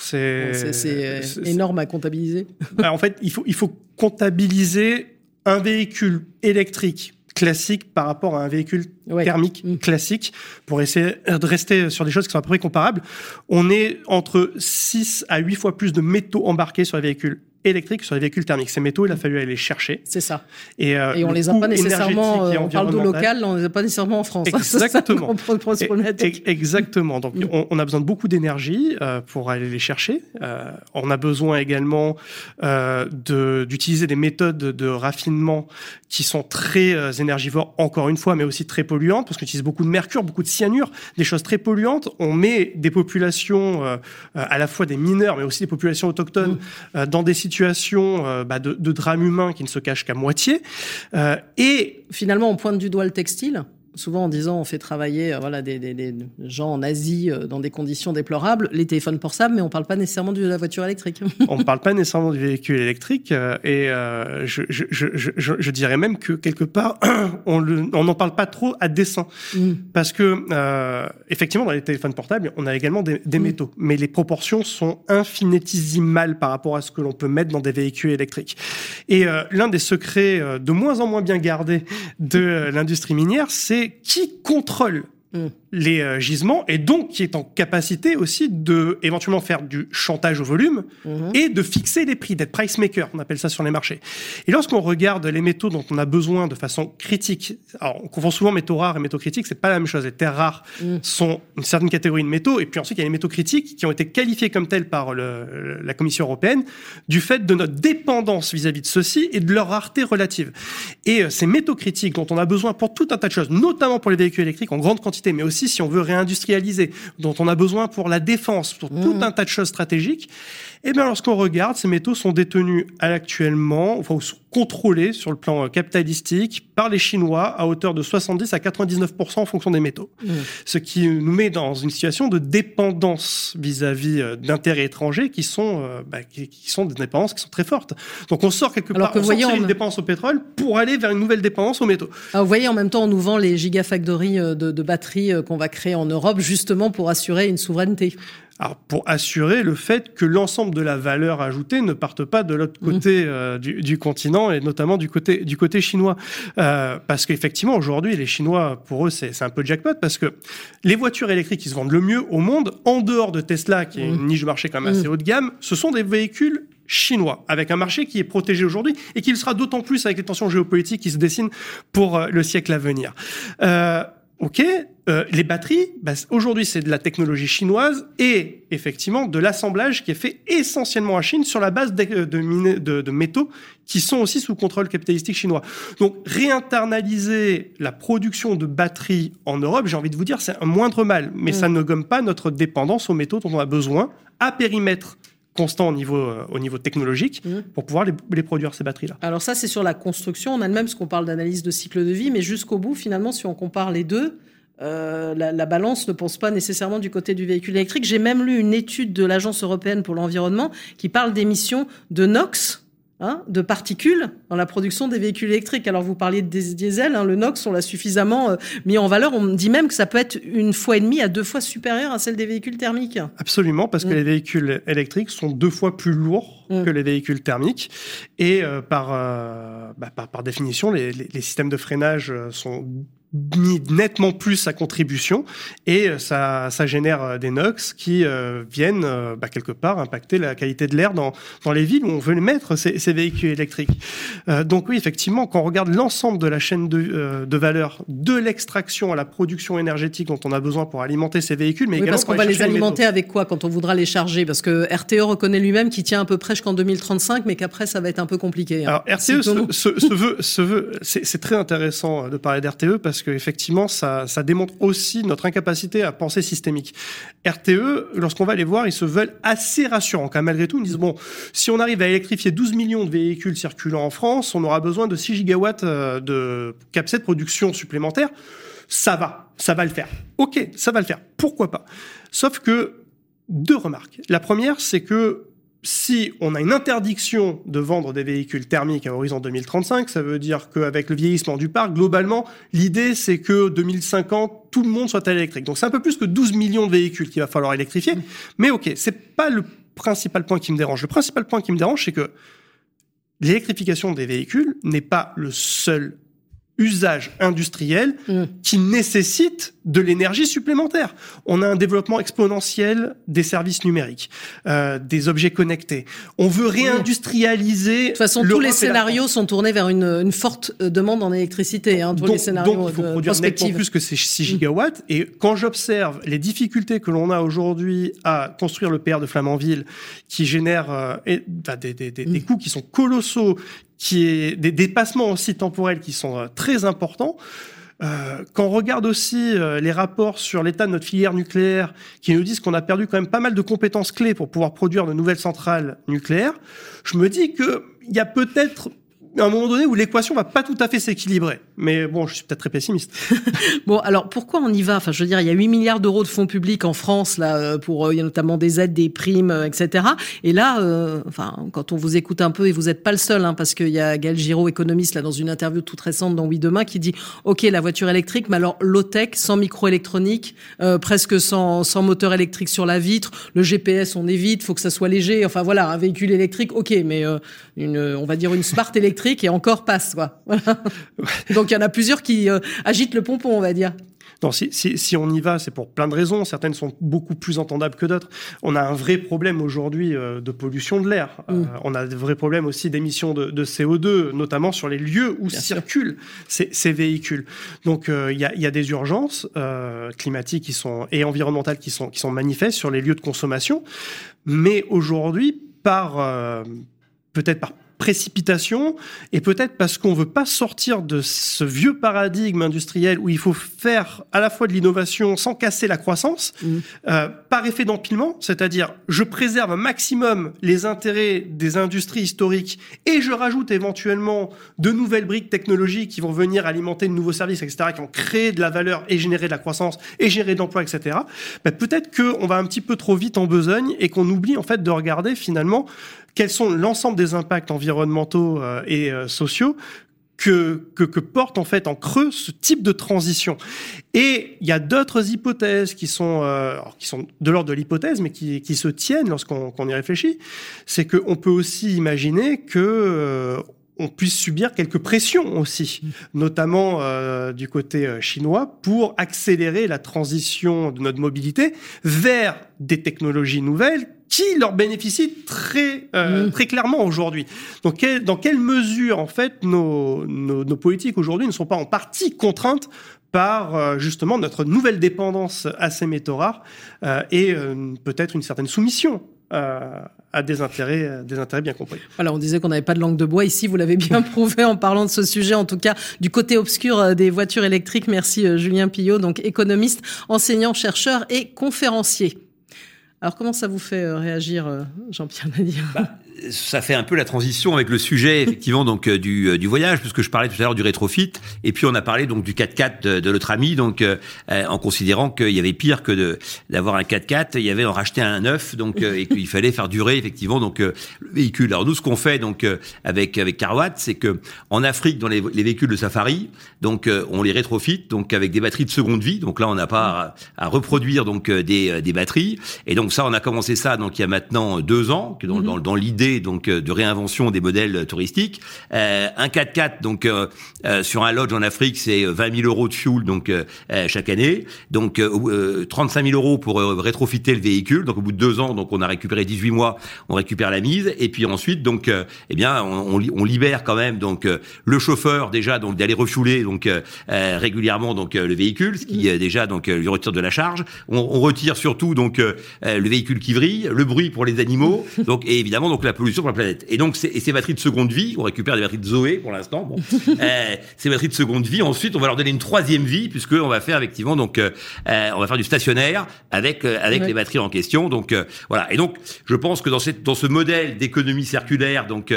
C'est euh, énorme à comptabiliser. Bah, en fait, il faut, il faut comptabiliser un véhicule électrique classique par rapport à un véhicule thermique mm. classique pour essayer de rester sur des choses qui sont à peu près comparables. On est entre 6 à 8 fois plus de métaux embarqués sur les véhicules électriques sur les véhicules thermiques. Ces métaux, il a fallu aller les chercher. C'est ça. Et, euh, et on les a pas nécessairement. Euh, on parle de local, on les a pas nécessairement en France. Exactement. exactement. Donc, mm. on, on, a besoin de beaucoup d'énergie euh, pour aller les chercher. Euh, on a besoin également d'utiliser des méthodes de raffinement qui sont très énergivores, encore une fois, mais aussi très polluantes, parce qu'on utilise beaucoup de mercure, beaucoup de cyanure, des choses très polluantes. On met des populations, à la fois des mineurs, mais aussi des populations autochtones, mm. dans des situations situation euh, bah, de, drame humain qui ne se cache qu'à moitié. Euh, et finalement, on pointe du doigt le textile souvent en disant on fait travailler euh, voilà des, des, des, gens en Asie euh, dans des conditions déplorables, les téléphones portables, mais on parle pas nécessairement de la voiture électrique. on ne parle pas nécessairement du véhicule électrique euh, et je, je, je, je, dirais même que quelque part on n'en parle pas trop à dessein mm. parce que effectivement dans les téléphones portables on a également des, des mm. métaux, mais les proportions sont infinitésimales par rapport à ce que l'on peut mettre dans des véhicules électriques. Et l'un des secrets de moins en moins bien gardés de l'industrie minière, c'est qui contrôle mm les euh, gisements et donc qui est en capacité aussi de éventuellement faire du chantage au volume mhm. et de fixer les prix, d'être price maker, on appelle ça sur les marchés. Et lorsqu'on regarde les métaux dont on a besoin de façon critique, alors on confond souvent métaux rares et métaux critiques, c'est pas la même chose. Les terres rares mhm. sont une certaine catégorie de métaux et puis ensuite il y a les métaux critiques qui ont été qualifiés comme tels par le, la Commission européenne du fait de notre dépendance vis-à-vis de ceux-ci et de leur rareté relative. Et euh, ces métaux critiques dont on a besoin pour tout un tas de choses, notamment pour les véhicules électriques en grande quantité, mais aussi si on veut réindustrialiser, dont on a besoin pour la défense, pour tout mmh. un tas de choses stratégiques, eh bien, lorsqu'on regarde, ces métaux sont détenus actuellement, enfin, sont contrôlés sur le plan euh, capitalistique par les Chinois à hauteur de 70 à 99% en fonction des métaux. Mmh. Ce qui nous met dans une situation de dépendance vis-à-vis euh, d'intérêts étrangers qui sont, euh, bah, qui, sont des dépendances qui sont très fortes. Donc, on sort quelque part, on sort une dépense au pétrole pour aller vers une nouvelle dépendance aux métaux. Alors, vous voyez, en même temps, on nous vend les gigafactories de, de batteries qu'on va créer en Europe justement pour assurer une souveraineté. Alors, pour assurer le fait que l'ensemble de la valeur ajoutée ne parte pas de l'autre mmh. côté euh, du, du, continent et notamment du côté du côté chinois, euh, parce qu'effectivement aujourd'hui les Chinois pour eux c'est un peu jackpot parce que les voitures électriques qui se vendent le mieux au monde en dehors de Tesla qui est une mmh. niche de marché quand même assez mmh. haut de gamme, ce sont des véhicules chinois, avec un marché qui est protégé aujourd'hui et qui le sera d'autant plus avec les tensions géopolitiques qui se dessinent pour euh, le siècle à venir. Euh, Ok, euh, les batteries, bah, aujourd'hui c'est de la technologie chinoise et effectivement de l'assemblage qui est fait essentiellement en Chine sur la base de, de, de, métaux qui sont aussi sous contrôle capitalistique chinois. Donc réinternaliser la production de batteries en Europe, j'ai envie de vous dire, c'est un moindre mal, mais mm. ça ne gomme pas notre dépendance aux métaux dont on a besoin à périmètre constant au niveau, euh, au niveau technologique mmh. pour pouvoir les, les produire, ces batteries-là. Alors ça, c'est sur la construction. On a même ce qu'on parle d'analyse de cycle de vie, mais jusqu'au bout, finalement, si on compare les deux, euh, la, la, balance ne pense pas nécessairement du côté du véhicule électrique. J'ai même lu une étude de l'Agence européenne pour l'environnement qui parle d'émissions de NOx Hein, de particules dans la production des véhicules électriques. Alors vous parliez de diesel, hein, le NOx, on l'a suffisamment euh, mis en valeur. On dit même que ça peut être une fois et demie à deux fois supérieur à celle des véhicules thermiques. Absolument, parce que mm. les véhicules électriques sont deux fois plus lourds mm. que les véhicules thermiques. Et euh, par, euh, bah, par, par, définition, les, les, les, systèmes de freinage sont nettement plus à contribution et euh, ça, ça génère euh, des NOx qui euh, viennent bah, quelque part impacter la qualité de l'air dans, dans les villes où on veut mettre ces, ces véhicules électriques. Euh, donc oui, effectivement, quand on regarde l'ensemble de la chaîne de, de valeur, de l'extraction à la production énergétique dont on a besoin pour alimenter ces véhicules, mais oui, parce qu'on va les alimenter avec quoi quand on voudra les charger? Parce que RTE reconnaît lui-même qu'il tient à peu près jusqu'en 2035, mais qu'après ça va être un peu compliqué. Hein. Alors RTE se, se, se, veut, se veut, c'est très intéressant de parler d'RTE parce parce qu'effectivement, ça, démontre aussi notre incapacité à penser systémique. RTE, lorsqu'on va les voir, ils se veulent assez rassurants, quand malgré tout, ils disent, bon, si on arrive à électrifier 12 millions de véhicules circulant en France, on aura besoin de 6 gigawatts euh, de capacité de production supplémentaire. Ça va, ça va le faire. Ok, ça va le faire. Pourquoi pas? Sauf que deux remarques. La première, c'est que si on a une interdiction de vendre des véhicules thermiques à horizon 2035, ça veut dire qu'avec le vieillissement du parc, globalement, l'idée c'est que 2050, tout le monde soit à l'électrique. Donc c'est un peu plus que 12 millions de véhicules qu'il va falloir électrifier. Mais ok, c'est pas le principal point qui me dérange. Le principal point qui me dérange, c'est que l'électrification des véhicules n'est pas le seul usage industriel mm. qui nécessite de l'énergie supplémentaire. On a un développement exponentiel des services numériques, euh, des objets connectés. On veut réindustrialiser. De toute façon, tous les scénarios sont tournés vers une, une forte euh, demande en électricité. Hein, tous donc, les scénarios donc, il faut produire nettement plus que ces 6 gigawatts. Et quand j'observe les difficultés que l'on a aujourd'hui à construire le PR de Flamanville, qui génère euh, bah, des, des, des, mm. des coûts qui sont colossaux, qui est des dépassements aussi temporels qui sont euh, très importants. Euh, quand on regarde aussi euh, les rapports sur l'état de notre filière nucléaire, qui nous disent qu'on a perdu quand même pas mal de compétences clés pour pouvoir produire de nouvelles centrales nucléaires, je me dis qu'il y a peut-être à un moment donné où l'équation va pas tout à fait s'équilibrer. Mais bon, je suis peut-être très pessimiste. bon, alors pourquoi on y va? Enfin, je veux dire, il y a 8 milliards d'euros de fonds publics en France là euh, pour euh, il y a notamment des aides, des primes, euh, etc. Et là, euh, enfin, quand on vous écoute un peu, et vous n'êtes pas le seul, hein, parce qu'il y a Gaël Giraud, économiste, là dans une interview toute récente dans Oui Demain, qui dit OK, la voiture électrique, mais alors low tech, sans microélectronique, euh, presque sans, sans moteur électrique sur la vitre, le GPS on évite, faut que ça soit léger. Enfin voilà, un véhicule électrique, OK, mais une, on va dire une smart électrique et encore passe. Quoi. Donc il y en a plusieurs qui euh, agitent le pompon, on va dire. Non, si, si, si, on y va, c'est pour plein de raisons. Certaines sont beaucoup plus entendables que d'autres. On a un vrai problème aujourd'hui euh, de pollution de l'air. Mm. Euh, on a de vrais problèmes aussi d'émissions de, de, CO2, notamment sur les lieux où Bien circulent ces, ces, véhicules. Donc il y, a, y, a, des urgences climatiques qui sont, et environnementales qui sont, qui sont manifestes sur les lieux de consommation. Mais aujourd'hui, par peut-être par précipitation et peut-être parce qu'on veut pas sortir de ce vieux paradigme industriel où il faut faire à la fois de l'innovation sans casser la croissance mmh. euh, par effet d'empilement, c'est-à-dire je préserve un maximum les intérêts des industries historiques et je rajoute éventuellement de nouvelles briques technologiques qui vont venir alimenter de nouveaux services, etc., qui vont créer de la valeur et générer de la croissance et générer de l'emploi, etc. Ben, peut-être qu'on va un petit peu trop vite en besogne et qu'on oublie en fait de regarder finalement quels sont l'ensemble des impacts environnementaux euh, et euh, sociaux que, que, porte en fait en creux ce type de transition. Et il y a d'autres hypothèses qui sont, euh, qui sont de l'ordre de l'hypothèse, mais qui, qui, se tiennent lorsqu'on qu y réfléchit. C'est qu'on peut aussi imaginer que euh, on puisse subir quelques pressions aussi, notamment euh, du côté chinois, pour accélérer la transition de notre mobilité vers des technologies nouvelles qui leur bénéficie très euh, mmh. très clairement aujourd'hui. Donc dans quelle mesure en fait nos, nos, nos politiques aujourd'hui ne sont pas en partie contraintes par euh, justement notre nouvelle dépendance à ces métaux rares euh, et euh, peut-être une certaine soumission à des intérêts, des intérêts bien compris. Voilà, on disait qu'on n'avait pas de langue de bois. Ici, vous l'avez bien prouvé en parlant de ce sujet, en tout cas du côté obscur des voitures électriques. Merci Julien Pillot, donc économiste, enseignant, chercheur et conférencier. Alors comment ça vous fait réagir, Jean-Pierre Nadir? Bah, ça fait un peu la transition avec le sujet effectivement donc euh, du, euh, du voyage puisque je parlais tout à l'heure du rétrofit et puis on a parlé donc du 4x4 de, de notre ami donc euh, en considérant qu'il y avait pire que de d'avoir un 4x4 il y avait en racheter un neuf donc et qu'il fallait faire durer effectivement donc le véhicule. Alors nous ce qu'on fait donc avec avec Carwatt c'est que en Afrique dans les, les, véhicules de safari donc on les rétrofit donc avec des batteries de seconde vie. Donc là on n'a pas à, reproduire donc des, des batteries. Et donc ça on a commencé ça donc il y a maintenant deux ans dans, mm-hmm. dans, dans l'idée donc euh, de réinvention des modèles touristiques. Euh, un 4x4 donc euh, sur un lodge en Afrique, c'est 20 000 euros de fuel donc chaque année. Donc 35 000 euros pour rétrofiter le véhicule. Donc au bout de deux ans, donc on a récupéré 18 mois, on récupère la mise. Et puis ensuite, donc eh bien on, on, libère quand même donc le chauffeur déjà donc d'aller refueler donc régulièrement donc le véhicule, ce qui déjà donc lui retire de la charge. On, on retire surtout donc le véhicule qui vrille, le bruit pour les animaux, donc et évidemment donc la pollution pour la planète. Et donc, et ces batteries de seconde vie, on récupère des batteries de Zoé pour l'instant. Bon, euh, ces batteries de seconde vie, ensuite, on va leur donner une troisième vie puisque on va faire effectivement donc, euh, euh on va faire du stationnaire avec euh, avec les batteries en question. Donc euh, voilà. Et donc, je pense que dans cette dans ce modèle d'économie circulaire, donc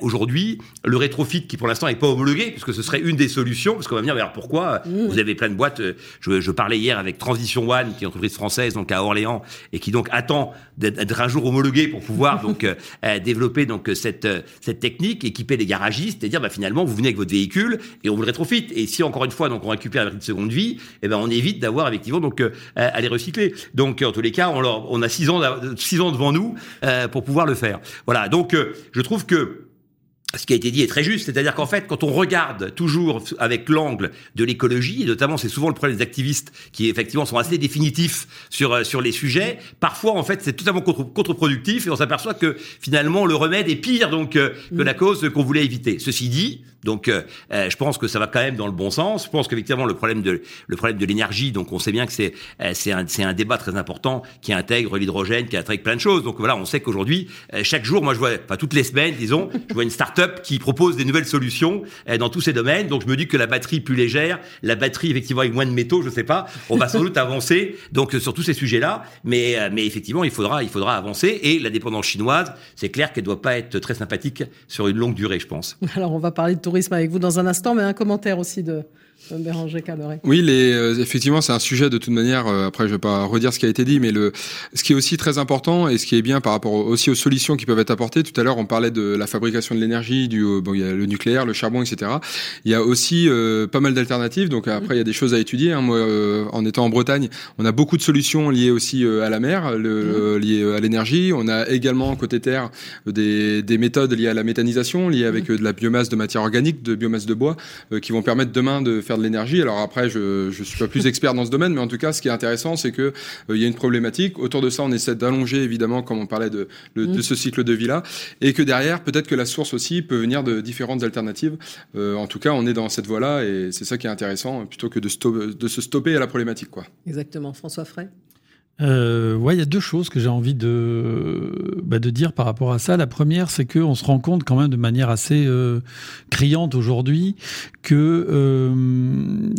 aujourd'hui, le rétrofit qui pour l'instant n'est pas homologué, puisque ce serait une des solutions, parce qu'on va dire, alors pourquoi mmh. vous avez plein de boîtes. Je, je parlais hier avec Transition One, qui est une entreprise française donc à Orléans et qui donc attend d'être un jour homologué pour pouvoir donc développer donc euh, cette euh, cette technique, équiper les garagistes et dire bah finalement vous venez avec votre véhicule et on vous le rétrofit. Et si encore une fois donc on récupère la de seconde vie, eh ben on évite d'avoir effectivement donc euh, à les recycler. Donc en tous les cas on leur, on a six ans six ans devant nous pour pouvoir le faire. Voilà donc je trouve que ce qui a été dit est très juste, c'est-à-dire qu'en fait, quand on regarde toujours avec l'angle de l'écologie, et notamment c'est souvent le problème des activistes qui effectivement sont assez définitifs sur euh, sur les sujets, parfois en fait c'est totalement contre, contre-productif et on s'aperçoit que finalement le remède est pire donc euh, que mm. la cause qu'on voulait éviter. Ceci dit, donc, euh, euh, je pense que ça va quand même dans le bon sens. Je pense qu'effectivement le problème de le problème de l'énergie, donc on sait bien que c'est euh, c'est un c'est un débat très important qui intègre l'hydrogène, qui intègre plein de choses. Donc voilà, on sait qu'aujourd'hui, chaque jour, moi je vois, pas toutes les semaines, disons, je vois une start-up qui propose des nouvelles solutions dans tous ces domaines. Donc je me dis que la batterie plus légère, la batterie effectivement avec moins de métaux, je sais pas, on va sans doute avancer. Donc sur tous ces sujets-là, mais mais effectivement, il faudra il faudra avancer. Et la dépendance chinoise, c'est clair qu'elle doit pas être très sympathique sur une longue durée, je pense. Alors on va parler de avec vous dans un instant, mais un commentaire aussi de, Béranger Oui, les, euh, effectivement, c'est un sujet de toute manière. Euh, après, je vais pas redire ce qui a été dit, mais le, ce qui est aussi très important et ce qui est bien par rapport aussi aux solutions qui peuvent être apportées. Tout à l'heure, on parlait de la fabrication de l'énergie, du euh, bon, il y a le nucléaire, le charbon, etc. Il y a aussi pas mal d'alternatives. Donc après, il y a des choses à étudier. Hein. Moi, en étant en Bretagne, on a beaucoup de solutions liées aussi à la mer, le, mmh. liées à l'énergie. On a également côté terre des, des méthodes liées à la méthanisation, liées avec mmh. de la biomasse de matière organique, de biomasse de bois, qui vont permettre demain de faire de l'énergie. Alors après, je ne suis pas plus expert dans ce domaine, mais en tout cas, ce qui est intéressant, c'est que euh, il y a une problématique. Autour de ça, on essaie d'allonger, évidemment, comme on parlait de, mmh. ce cycle de vie-là, et que derrière, peut-être que la source aussi peut venir de différentes alternatives. Euh, en tout cas, on est dans cette voie-là, et c'est ça qui est intéressant, plutôt que de, de se stopper à la problématique. Quoi. Exactement. François Frey? Euh, ouais, il y a deux choses que j'ai envie de, bah, de dire par rapport à ça. La première, c'est qu'on se rend compte quand même de manière assez euh, criante aujourd'hui que euh,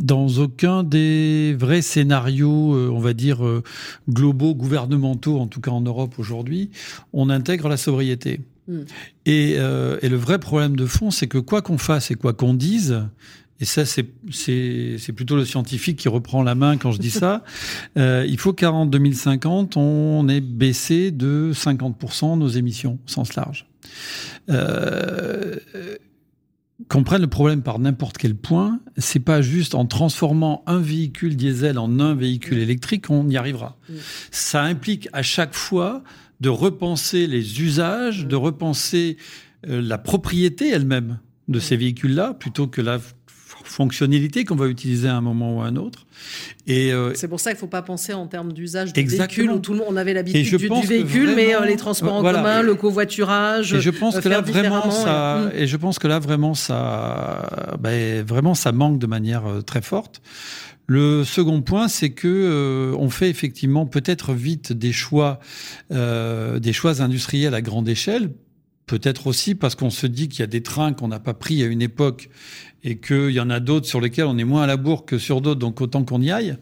dans aucun des vrais scénarios, euh, on va dire euh, globaux, gouvernementaux, en tout cas en Europe aujourd'hui, on intègre la sobriété. Hmm. Et, et, le vrai problème de fond, c'est que quoi qu'on fasse et quoi qu'on dise, et ça c'est plutôt le scientifique qui reprend la main quand je dis ça, euh, il faut qu'en 2050, on ait baissé de 50% nos émissions, au sens large. Euh, qu'on prenne le problème par n'importe quel point, c'est pas juste en transformant un véhicule diesel en un véhicule électrique qu'on y arrivera. Ça implique à chaque fois de repenser les usages, de repenser euh, la propriété elle-même de ces véhicules-là, plutôt que la fonctionnalités qu'on va utiliser à un moment ou à un autre. Et euh, c'est pour ça qu'il ne faut pas penser en termes d'usage du véhicule où tout le monde on avait l'habitude du, du, véhicule, mais euh, les transports en commun, le covoiturage. Et je pense que là vraiment ça, et... je pense que là vraiment ça, ben, vraiment ça manque de manière très forte. Le second point, c'est que euh, on fait effectivement peut-être vite des choix, euh, des choix industriels à grande échelle. Peut-être aussi parce qu'on se dit qu'il y a des trains qu'on n'a pas pris à une époque et qu'il y en a d'autres sur lesquels on est moins à la bourre que sur d'autres, donc autant qu'on y aille.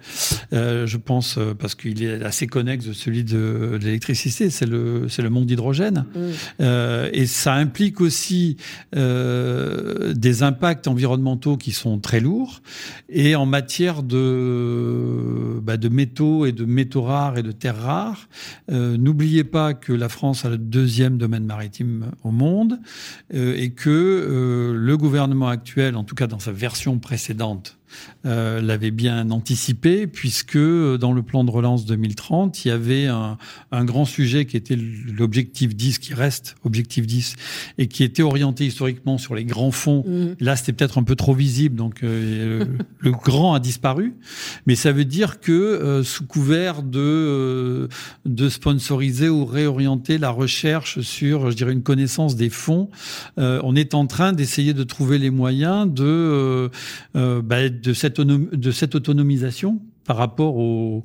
Euh, je pense euh, parce qu'il est assez connexe de celui de, l'électricité, c'est le c'est le monde d'hydrogène, mm. euh, et ça implique aussi euh, des impacts environnementaux qui sont très lourds. Et en matière de bah, de métaux et de métaux rares et de terres rares, euh, n'oubliez pas que la France a le deuxième domaine maritime au monde euh, et que le gouvernement actuel, en tout cas dans sa version précédente, euh, l'avait bien anticipé, puisque euh, dans le plan de relance 2030, il y avait un, un grand sujet qui était l'objectif 10, qui reste objectif 10, et qui était orienté historiquement sur les grands fonds. Mmh. Là, c'était peut-être un peu trop visible, donc euh, le grand a disparu. Mais ça veut dire que euh, sous couvert de, de sponsoriser ou réorienter la recherche sur, je dirais, une connaissance des fonds, on est en train d'essayer de trouver les moyens de, bah, de cette de cette autonomisation par rapport aux,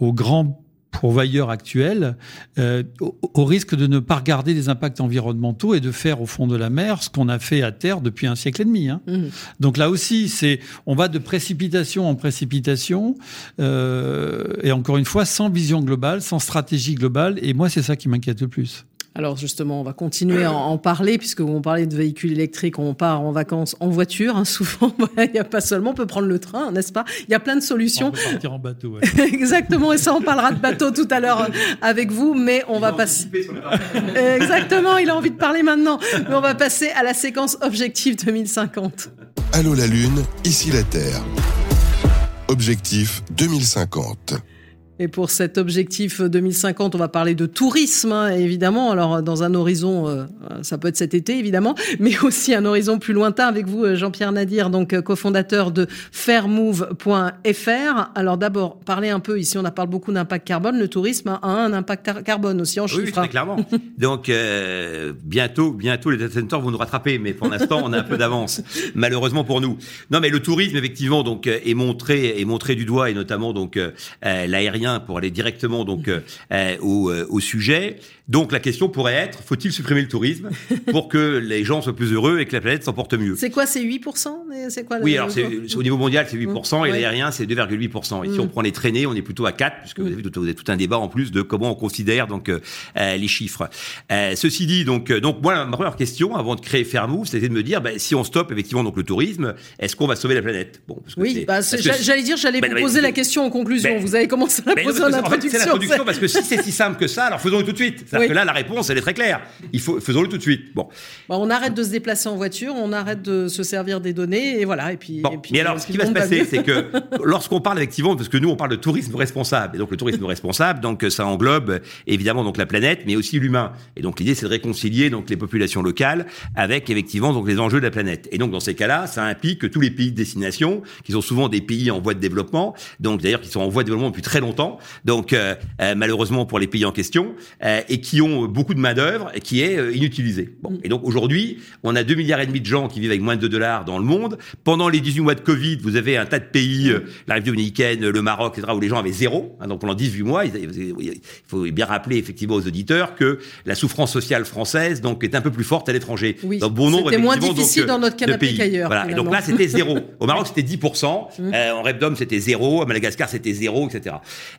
grands pourvoyeurs actuels, euh, au, risque de ne pas regarder les impacts environnementaux et de faire au fond de la mer ce qu'on a fait à terre depuis un siècle et demi. Hein. Mmh. Donc là aussi, c'est on va de précipitation en précipitation euh, et encore une fois sans vision globale, sans stratégie globale. Et moi, c'est ça qui m'inquiète le plus. Alors justement, on va continuer à en parler puisque on parlait de véhicules électriques, on part en vacances en voiture. Hein, souvent, il n'y a pas seulement, on peut prendre le train, n'est-ce pas? Il y a plein de solutions. On peut partir en bateau. Ouais. Exactement, et ça, on parlera de bateau tout à l'heure avec vous, mais on va passer. Exactement, il a envie de parler maintenant, mais on va passer à la séquence Objectif 2050. Allô la Lune, ici la Terre. Objectif 2050. Et pour cet objectif 2050, on va parler de tourisme, hein, évidemment. Alors, dans un horizon, euh, ça peut être cet été, évidemment, mais aussi un horizon plus lointain avec vous, euh, Jean-Pierre Nadir, donc euh, cofondateur de fairmove.fr. Alors, d'abord, parler un peu, ici, on a parlé beaucoup d'impact carbone. Le tourisme a un impact carbone aussi en chiffres. Oui, très clairement. donc, bientôt, bientôt, les data centers vont nous rattraper, mais pour l'instant, on a un peu d'avance, malheureusement pour nous. Non, mais le tourisme, effectivement, donc, est montré, est montré du doigt, et notamment, donc, l'aérien pour aller directement donc euh, euh, euh, au, sujet. Donc la question pourrait être faut-il supprimer le tourisme pour que les gens soient plus heureux et que la planète s'en porte mieux? C'est quoi C'est 8 C'est quoi Oui, alors c'est, au niveau mondial c'est 8% et l'aérien c'est 2,8% Et si on mm. prend les traînées, on est plutôt à 4 puisque vous, avez tout, vous avez tout un débat en plus de comment on considère donc les chiffres. ceci dit, donc donc moi ma première question avant de créer Fairmove, c'était de me dire ben, si on stoppe effectivement donc le tourisme, est-ce qu'on va sauver la planète? Bon, oui, bah, j'allais dire, j'allais ben, vous poser la question en conclusion. Ben, vous avez commencé à poser en introduction. c'est l'introduction parce que si c'est si simple que ça, alors faisons-le tout de suite. Cest que là, la réponse, elle est très claire. Il faut, faisons-le tout de suite. Bon. Bah, on arrête de se déplacer en voiture, on arrête de se servir des données, et voilà. Et puis. Bon. Mais alors, ce qui va se passer, c'est que lorsqu'on parle effectivement, parce que nous, on parle de tourisme responsable, et donc le tourisme responsable, donc ça englobe évidemment donc la planète, mais aussi l'humain. Et donc l'idée, c'est de réconcilier donc les populations locales avec effectivement donc les enjeux de la planète. Et donc dans ces cas-là, ça implique que tous les pays de destination, qui sont souvent des pays en voie de développement, donc d'ailleurs qui sont en voie de développement depuis très longtemps, donc euh, euh, malheureusement pour les pays en question, euh, et qui ont beaucoup de main d'œuvre et qui est inutilisée. Bon. Et donc aujourd'hui, on a 2 milliards et demi de gens qui vivent avec moins de 2 dollars dans le monde. Pendant les 18 mois de Covid, vous avez un tas de pays, la République dominicaine, le Maroc, etc., où les gens avaient zéro. Hein, donc pendant 18 mois, il faut bien rappeler effectivement aux auditeurs que la souffrance sociale française donc est un peu plus forte à l'étranger. Oui. Bon nombre, c'était moins difficile dans notre canapé qu'ailleurs. Voilà. Et donc là, c'était zéro. Au Maroc, c'était 10%. en Repdom, c'était zéro. À Madagascar, c'était zéro, etc.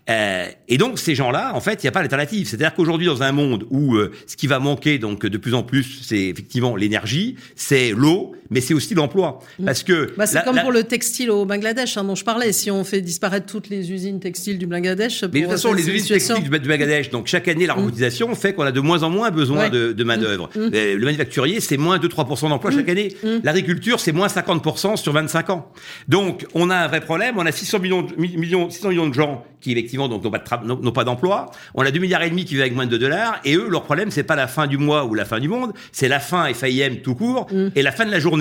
Euh, et donc ces gens-là, en fait, il n'y a pas d'alternative. C'est-à-dire qu'aujourd'hui, dans un monde où euh, ce qui va manquer donc de plus en plus, c'est effectivement l'énergie, c'est l'eau, mais c'est aussi l'emploi. Mm. Parce que bah, c'est comme pour le textile au Bangladesh hein, dont je parlais. Si on fait disparaître toutes les usines textiles du Bangladesh, mais de toute façon, les usines textiles du, Bangladesh, donc chaque année, la mm. robotisation fait qu'on a de moins en moins besoin de, de main d'œuvre. Mm. Le manufacturier, c'est moins 2-3% d'emploi chaque année. L'agriculture, c'est moins 50% sur 25 ans. Donc, on a un vrai problème. On a 600 millions, millions, 600 millions de gens qui effectivement n'ont pas d'emploi. On a 2 milliards et demi qui vivent avec moins de 2 dollars et eux leur problème c'est pas la fin du mois ou la fin du monde, c'est la fin FAIM tout court mm. et la fin de la journée.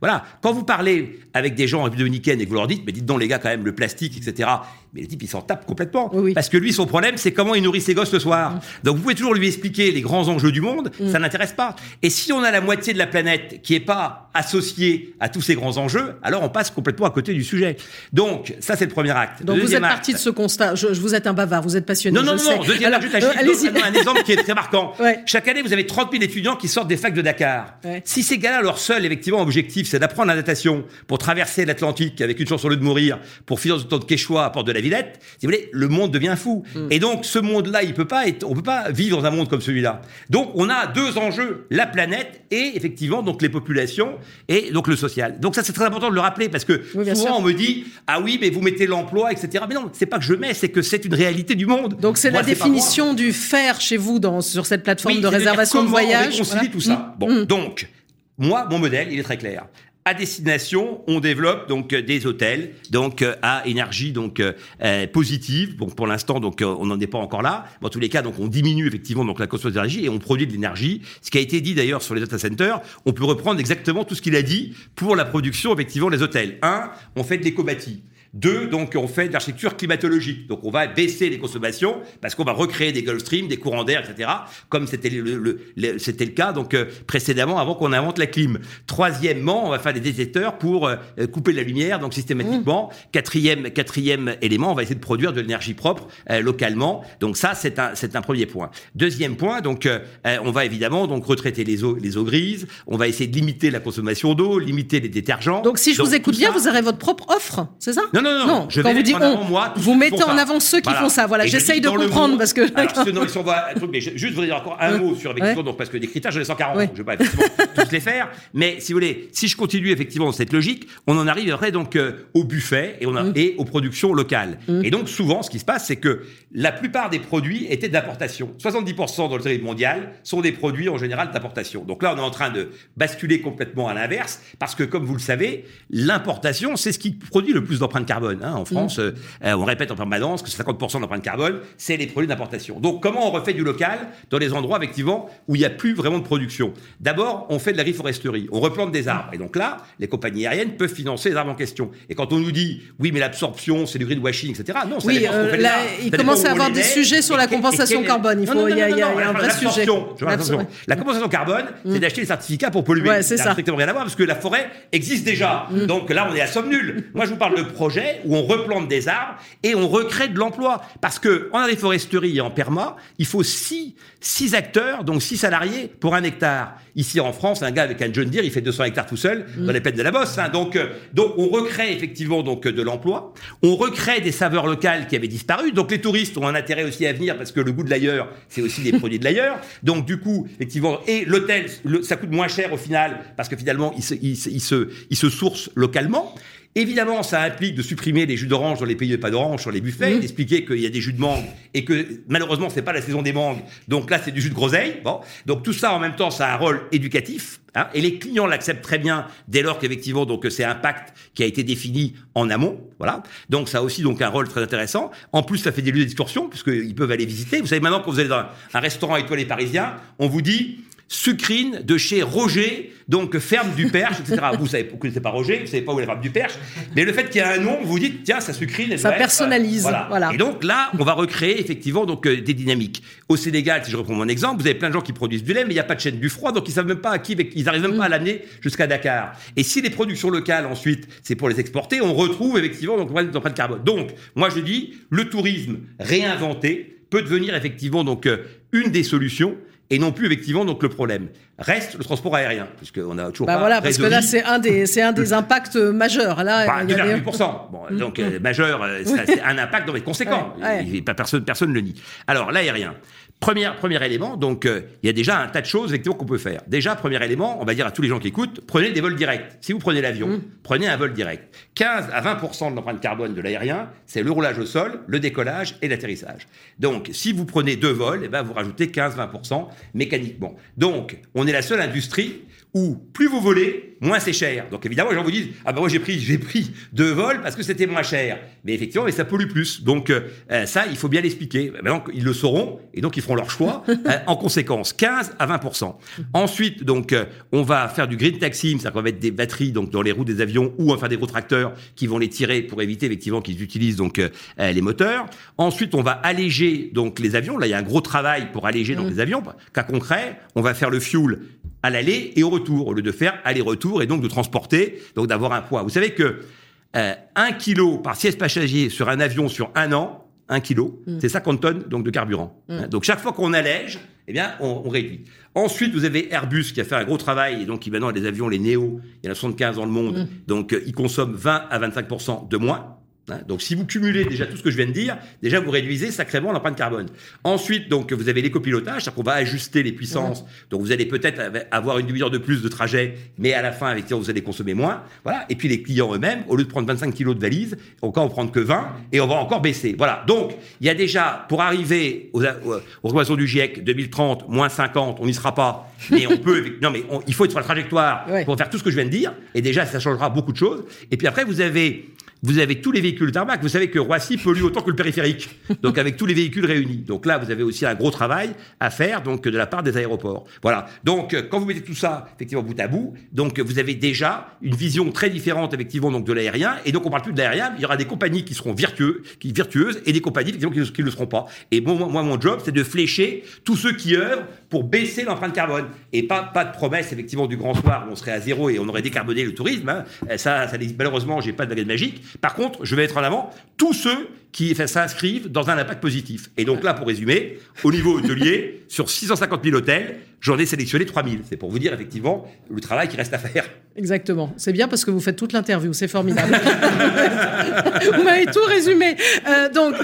Voilà. Quand vous parlez avec des gens en dominicaine et que vous leur dites, mais dites donc les gars quand même le plastique, etc. Mais les types ils s'en tapent complètement parce que lui son problème c'est comment il nourrit ses gosses le soir. Mm. Donc vous pouvez toujours lui expliquer les grands enjeux du monde, mm. ça n'intéresse pas. Et si on a la moitié de la planète qui est pas associée à tous ces grands enjeux, alors on passe complètement à côté du sujet. Donc ça c'est le premier acte. Donc vous êtes parti de ce constat. Je, vous êtes un bavard, vous êtes passionné. Non non non. Deuxième alors, euh, un exemple qui est très marquant. Chaque année vous avez 30 000 étudiants qui sortent des facs de Dakar. Si ces gars-là leur seul effectivement objectif c'est d'apprendre la natation pour traverser l'Atlantique avec une chance sur le de mourir, pour finir le temps de Quechua à Porte de la Villette, si vous voulez, le monde devient fou. Mm. Et donc, ce monde-là, il peut pas être, on peut pas vivre dans un monde comme celui-là. Donc, on a deux enjeux, la planète et effectivement, donc les populations et donc le social. Donc ça, c'est très important de le rappeler parce que souvent on me dit, ah oui, mais vous mettez l'emploi, etc. Mais non, c'est pas que je mets, c'est que c'est une réalité du monde. Donc c'est la définition du faire chez vous dans, sur cette plateforme de réservation de voyage. On tout ça. Mm. Bon, mm. donc, moi, mon modèle, il est très clair à destination, on développe donc euh, des hôtels donc euh, à énergie donc euh, positive. Bon, pour l'instant donc on n'en est pas encore là. Dans tous les cas, donc on diminue effectivement donc la consommation d'énergie et on produit de l'énergie. Ce qui a été dit d'ailleurs sur les data centers, on peut reprendre exactement tout ce qu'il a dit pour la production effectivement des hôtels. Un, on fait de l'éco-bâti. Deux, donc on fait de l'architecture climatologique. Donc on va baisser les consommations parce qu'on va recréer des Gulf Stream, des courants d'air, etc. Comme c'était le, c'était le cas donc euh, précédemment avant qu'on invente la clim. Troisièmement, on va faire des détecteurs pour euh, couper la lumière donc systématiquement. Mmh. Quatrième quatrième élément, on va essayer de produire de l'énergie propre euh, localement. Donc ça c'est un c'est un premier point. Deuxième point, donc on va évidemment donc retraiter les eaux les eaux grises. On va essayer de limiter la consommation d'eau, limiter les détergents. Donc si je vous écoute bien, vous aurez votre propre offre, c'est ça? Non, non, non. Je quand vous dites on, moi, vous mettez en avant ceux qui font ça. Voilà, j'essaye de comprendre parce que. Alors, ils un truc, mais juste vous dire encore un mot sur effectivement, donc parce que des critères, j'en ai 140, je vais pas tous les faire, mais si vous voulez, si je continue effectivement dans cette logique, on en arrive après donc euh, au buffet et on a, mm. et aux productions locales. Mm. Et donc souvent, ce qui se passe, c'est que la plupart des produits étaient d'importation. 70% dans le territoire mondial sont des produits en général d'importation. Donc là, on est en train de basculer complètement à l'inverse parce que comme vous le savez, l'importation, c'est ce qui produit le plus d'empreintes carbone. Hein. En France, mm. euh, on répète en permanence que 50% d'empreintes carbone, c'est les produits d'importation. Donc comment on refait du local dans les endroits effectivement où il n'y a plus vraiment de production? D'abord, on fait de la reforesterie, on replante des arbres. Et donc là, les compagnies aériennes peuvent financer les arbres en question. Et quand on nous dit, oui, mais l'absorption, c'est du greenwashing, etc. Non, ça oui, euh, là, il commence à avoir des sujets sur la compensation carbone. Il faut, il y a, un vrai sujet. La compensation carbone, c'est mm. d'acheter les certificats pour polluer. Ouais, c'est ça. strictement rien à voir parce que la forêt existe déjà. Mm. Donc là, on est à somme nulle. Moi, je vous parle de projet où on replante des arbres et on recrée de l'emploi. Parce que en foresterie et en perma, il faut six, six acteurs, donc six salariés pour un hectare. Ici en France, un gars avec un John Deere, il fait 200 hectares tout seul dans les plaines de la Bosse. Hein. Donc, euh, donc on recrée effectivement donc de l'emploi. On recrée des saveurs locales qui avaient disparu. Donc les touristes ont un intérêt aussi à venir parce que le goût de l'ailleurs, c'est aussi des produits de l'ailleurs. Donc du coup, effectivement, et l'hôtel, ça coûte moins cher au final parce que finalement, il se, il se, il se source localement. Évidemment, ça implique de supprimer les jus d'orange dans les pays de pas d'orange sur les buffets, mmh. d'expliquer qu'il y a des jus de mangue et que malheureusement c'est pas la saison des mangues, donc là c'est du jus de groseille. Bon, donc tout ça en même temps, ça a un rôle éducatif. Hein, et les clients l'acceptent très bien dès lors qu'effectivement donc c'est un pacte qui a été défini en amont, voilà. Donc ça a aussi donc un rôle très intéressant. En plus, ça fait des lieux d'excursion puisqu'ils peuvent aller visiter. Vous savez maintenant quand vous allez dans un restaurant étoilé parisien, on vous dit sucrine de chez Roger, donc ferme du Perche, etc. vous savez, vous connaissez pas Roger, vous savez pas où est la ferme du Perche, mais le fait qu'il y a un nom, vous dites tiens, ça sucrine. ça personnalise. voilà. Et donc là, on va recréer effectivement donc euh, des dynamiques. Au Sénégal, si je reprends mon exemple, vous avez plein de gens qui produisent du lait, mais il n'y a pas de chaîne du froid, donc ils savent même pas à qui, ils arrivent même pas à l'amener jusqu'à Dakar. Et si les productions locales ensuite, c'est pour les exporter, on retrouve effectivement donc de carbone. Donc moi je dis, le tourisme réinventé peut devenir effectivement donc euh, une des solutions et non plus effectivement donc le problème. Reste le transport aérien, puisqu'on a toujours bah pas voilà, parce que là c'est un des c'est un des impacts majeurs. Là, bah, 2,8%. Bon, mm. donc euh, majeur, euh, c'est un impact dans les conséquents. Pas personne personne le nie. Alors l'aérien. Premier, premier élément, donc euh, il y a déjà un tas de choses effectivement qu'on peut faire. Déjà, premier élément, on va dire à tous les gens qui écoutent, prenez des vols directs. Si vous prenez l'avion, mmh. prenez un vol direct. 15 à 20% de l'empreinte carbone de l'aérien, c'est le roulage au sol, le décollage et l'atterrissage. Donc, si vous prenez deux vols, eh ben, vous rajoutez 15-20% mécaniquement. Donc, on est la seule industrie où plus vous volez, moins c'est cher. Donc évidemment, les gens vous disent ah ben moi j'ai pris j'ai pris deux vols parce que c'était moins cher. Mais effectivement, mais ça pollue plus. Donc euh, ça, il faut bien l'expliquer. Maintenant, ils le sauront et donc ils feront leur choix euh, en conséquence. 15 à 20% Ensuite, donc euh, on va faire du green taxi, c'est-à-dire qu'on va mettre des batteries donc dans les roues des avions ou enfin des gros tracteurs qui vont les tirer pour éviter effectivement qu'ils utilisent donc les moteurs. Ensuite, on va alléger donc les avions. Là, il y a un gros travail pour alléger donc mmh. les avions. Cas concret, on va faire le fuel à l'aller et au retour, au lieu de faire aller-retour et donc de transporter, donc d'avoir un poids. Vous savez que euh, 1 kg par siège passager sur un avion sur un an, 1 kg, mm. c'est 50 tonnes donc de carburant. Mm. Hein, donc chaque fois qu'on allège, eh bien, on, on, réduit. Ensuite, vous avez Airbus qui a fait un gros travail, et donc qui maintenant a des avions, les Néo, il y en a 75 dans le monde, mm. donc euh, ils consomment 20 à 25% de moins. Hein, donc, si vous cumulez déjà tout ce que je viens de dire, déjà vous réduisez sacrément l'empreinte carbone. Ensuite, donc vous avez l'écopilotage, c'est-à-dire qu'on va ajuster les puissances. Donc, vous allez peut-être avoir une demi-heure de plus de trajet, mais à la fin, effectivement, vous allez consommer moins. Voilà. Et puis les clients eux-mêmes, au lieu de prendre 25 kilos de valise, on prendre que 20 et on va encore baisser. Voilà. Donc, il y a déjà pour arriver aux, aux, du GIEC 2030 moins 50, on n'y sera pas, mais on peut. non, mais il faut être sur la trajectoire pour faire tout ce que je viens de dire. Et déjà, ça changera beaucoup de choses. Et puis après, vous avez vous avez tous les véhicules tarmac. Vous savez que Roissy pollue autant que le périphérique. Donc avec tous les véhicules réunis. Donc là, vous avez aussi un gros travail à faire donc de la part des aéroports. Voilà. Donc euh, quand vous mettez tout ça effectivement bout à bout, donc vous avez déjà une vision très différente effectivement donc de l'aérien. Et donc on parle plus de l'aérien. Il y aura des compagnies qui seront vertueux, qui virtueuses, et des compagnies effectivement qui, ne le seront pas. Et bon, moi, mon job, c'est de flécher tous ceux qui œuvrent pour baisser l'empreinte carbone. Et pas pas de promesse effectivement du grand soir où on serait à zéro et on aurait décarboné le tourisme. Hein. Ça, ça malheureusement, j'ai pas de baguette magique. Par contre, je vais être en avant tous ceux qui s'inscrivent dans un impact positif. Et donc là, pour résumer, au niveau hôtelier, sur 650 000 hôtels, j'en ai sélectionné 3000. C'est pour vous dire effectivement le travail qui reste à faire. Exactement. C'est bien parce que vous faites toute l'interview, c'est formidable. vous m'avez tout résumé. Euh, donc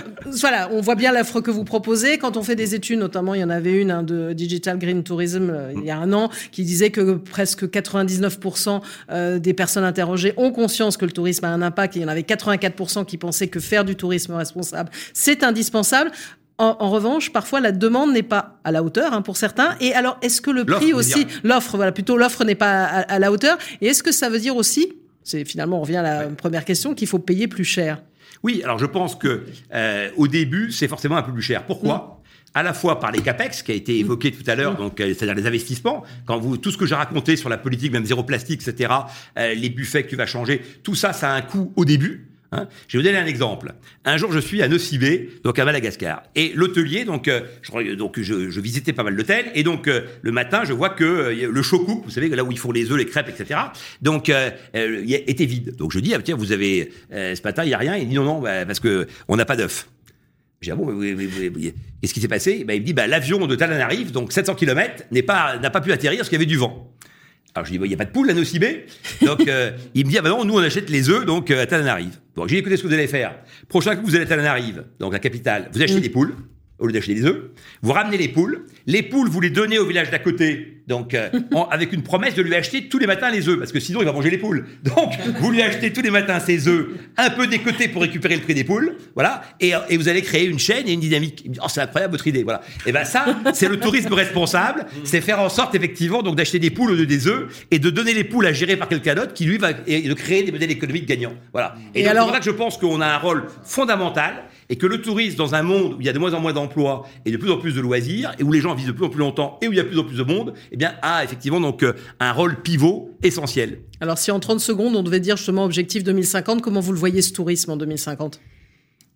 voilà, on voit bien l'offre que vous proposez. Quand on fait des études, notamment il y en avait une hein, de Digital Green Tourism euh, il y a un an qui disait que presque 99% euh, des personnes interrogées ont conscience que le tourisme a un impact. il y en avait 84% qui pensaient que faire du tourisme responsable, c'est indispensable. En, revanche, parfois la demande n'est pas à la hauteur hein, pour certains. Et alors, est-ce que le prix aussi, l'offre, voilà, plutôt l'offre n'est pas à, la hauteur. Et est-ce que ça veut dire aussi, c'est finalement on revient à la première question, qu'il faut payer plus cher? Oui, alors je pense que euh, au début c'est forcément un peu plus cher. Pourquoi? Mm. à la fois par les capex qui a été évoqué tout à l'heure, mm. donc euh, c'est-à-dire les investissements. Quand vous tout ce que j'ai raconté sur la politique, même zéro plastique, etc., euh, les buffets que tu vas changer, tout ça, ça a un coût au début. Hein je vais vous donner un exemple. Un jour, je suis à Nocibé, donc à Madagascar, et l'hôtelier, donc, euh, je, donc visitais pas mal d'hôtels, et donc euh, le matin, je vois que euh, le chocouk, vous savez, là où ils font les œufs, les crêpes, etc., donc était vide. Donc je dis, ah, tiens, vous avez ce matin, il y a rien. Il dit non, non, bah, parce que on n'a pas d'œufs. J'ai dit, ah bon, qu'est-ce qui s'est passé? Bah, Il me dit, bah, l'avion de Talanarive, donc 700 km, n'est pas, n'a pas pu atterrir parce qu'il y avait du vent. Alors je dis, il n'y a pas de poule à Nocibé. Donc euh, il me dit, ah ben non, nous on achète les œufs donc euh, à Tananarive. Donc j'ai dit, écoutez ce que vous allez faire. Prochain coup vous allez à Tananarive, donc la capitale, vous achetez mmh. des poules au lieu d'acheter des œufs. Vous ramenez les poules. Les poules, vous les donnez au village d'à côté, donc euh, avec une promesse de lui acheter tous les matins les œufs, parce que sinon il va manger les poules. Donc vous lui achetez tous les matins ses œufs, un peu décotés pour récupérer le prix des poules, voilà. Et, et vous allez créer une chaîne et une dynamique. Oh, c'est incroyable votre idée, voilà. Et ben ça, c'est le tourisme responsable, c'est faire en sorte effectivement donc d'acheter des poules au lieu des œufs et de donner les poules à gérer par quelqu'un d'autre qui lui va et de créer des modèles économiques gagnants, voilà. Et, et alors, c'est que je pense qu'on a un rôle fondamental et que le tourisme, dans un monde où il y a de moins en moins d'emplois et de plus en plus de loisirs, et où les gens vivent de plus en plus longtemps et où il y a de plus en plus de monde, eh bien, a effectivement donc euh, un rôle pivot essentiel. Alors, si en 30 secondes, on devait dire justement objectif 2050, comment vous le voyez ce tourisme en 2050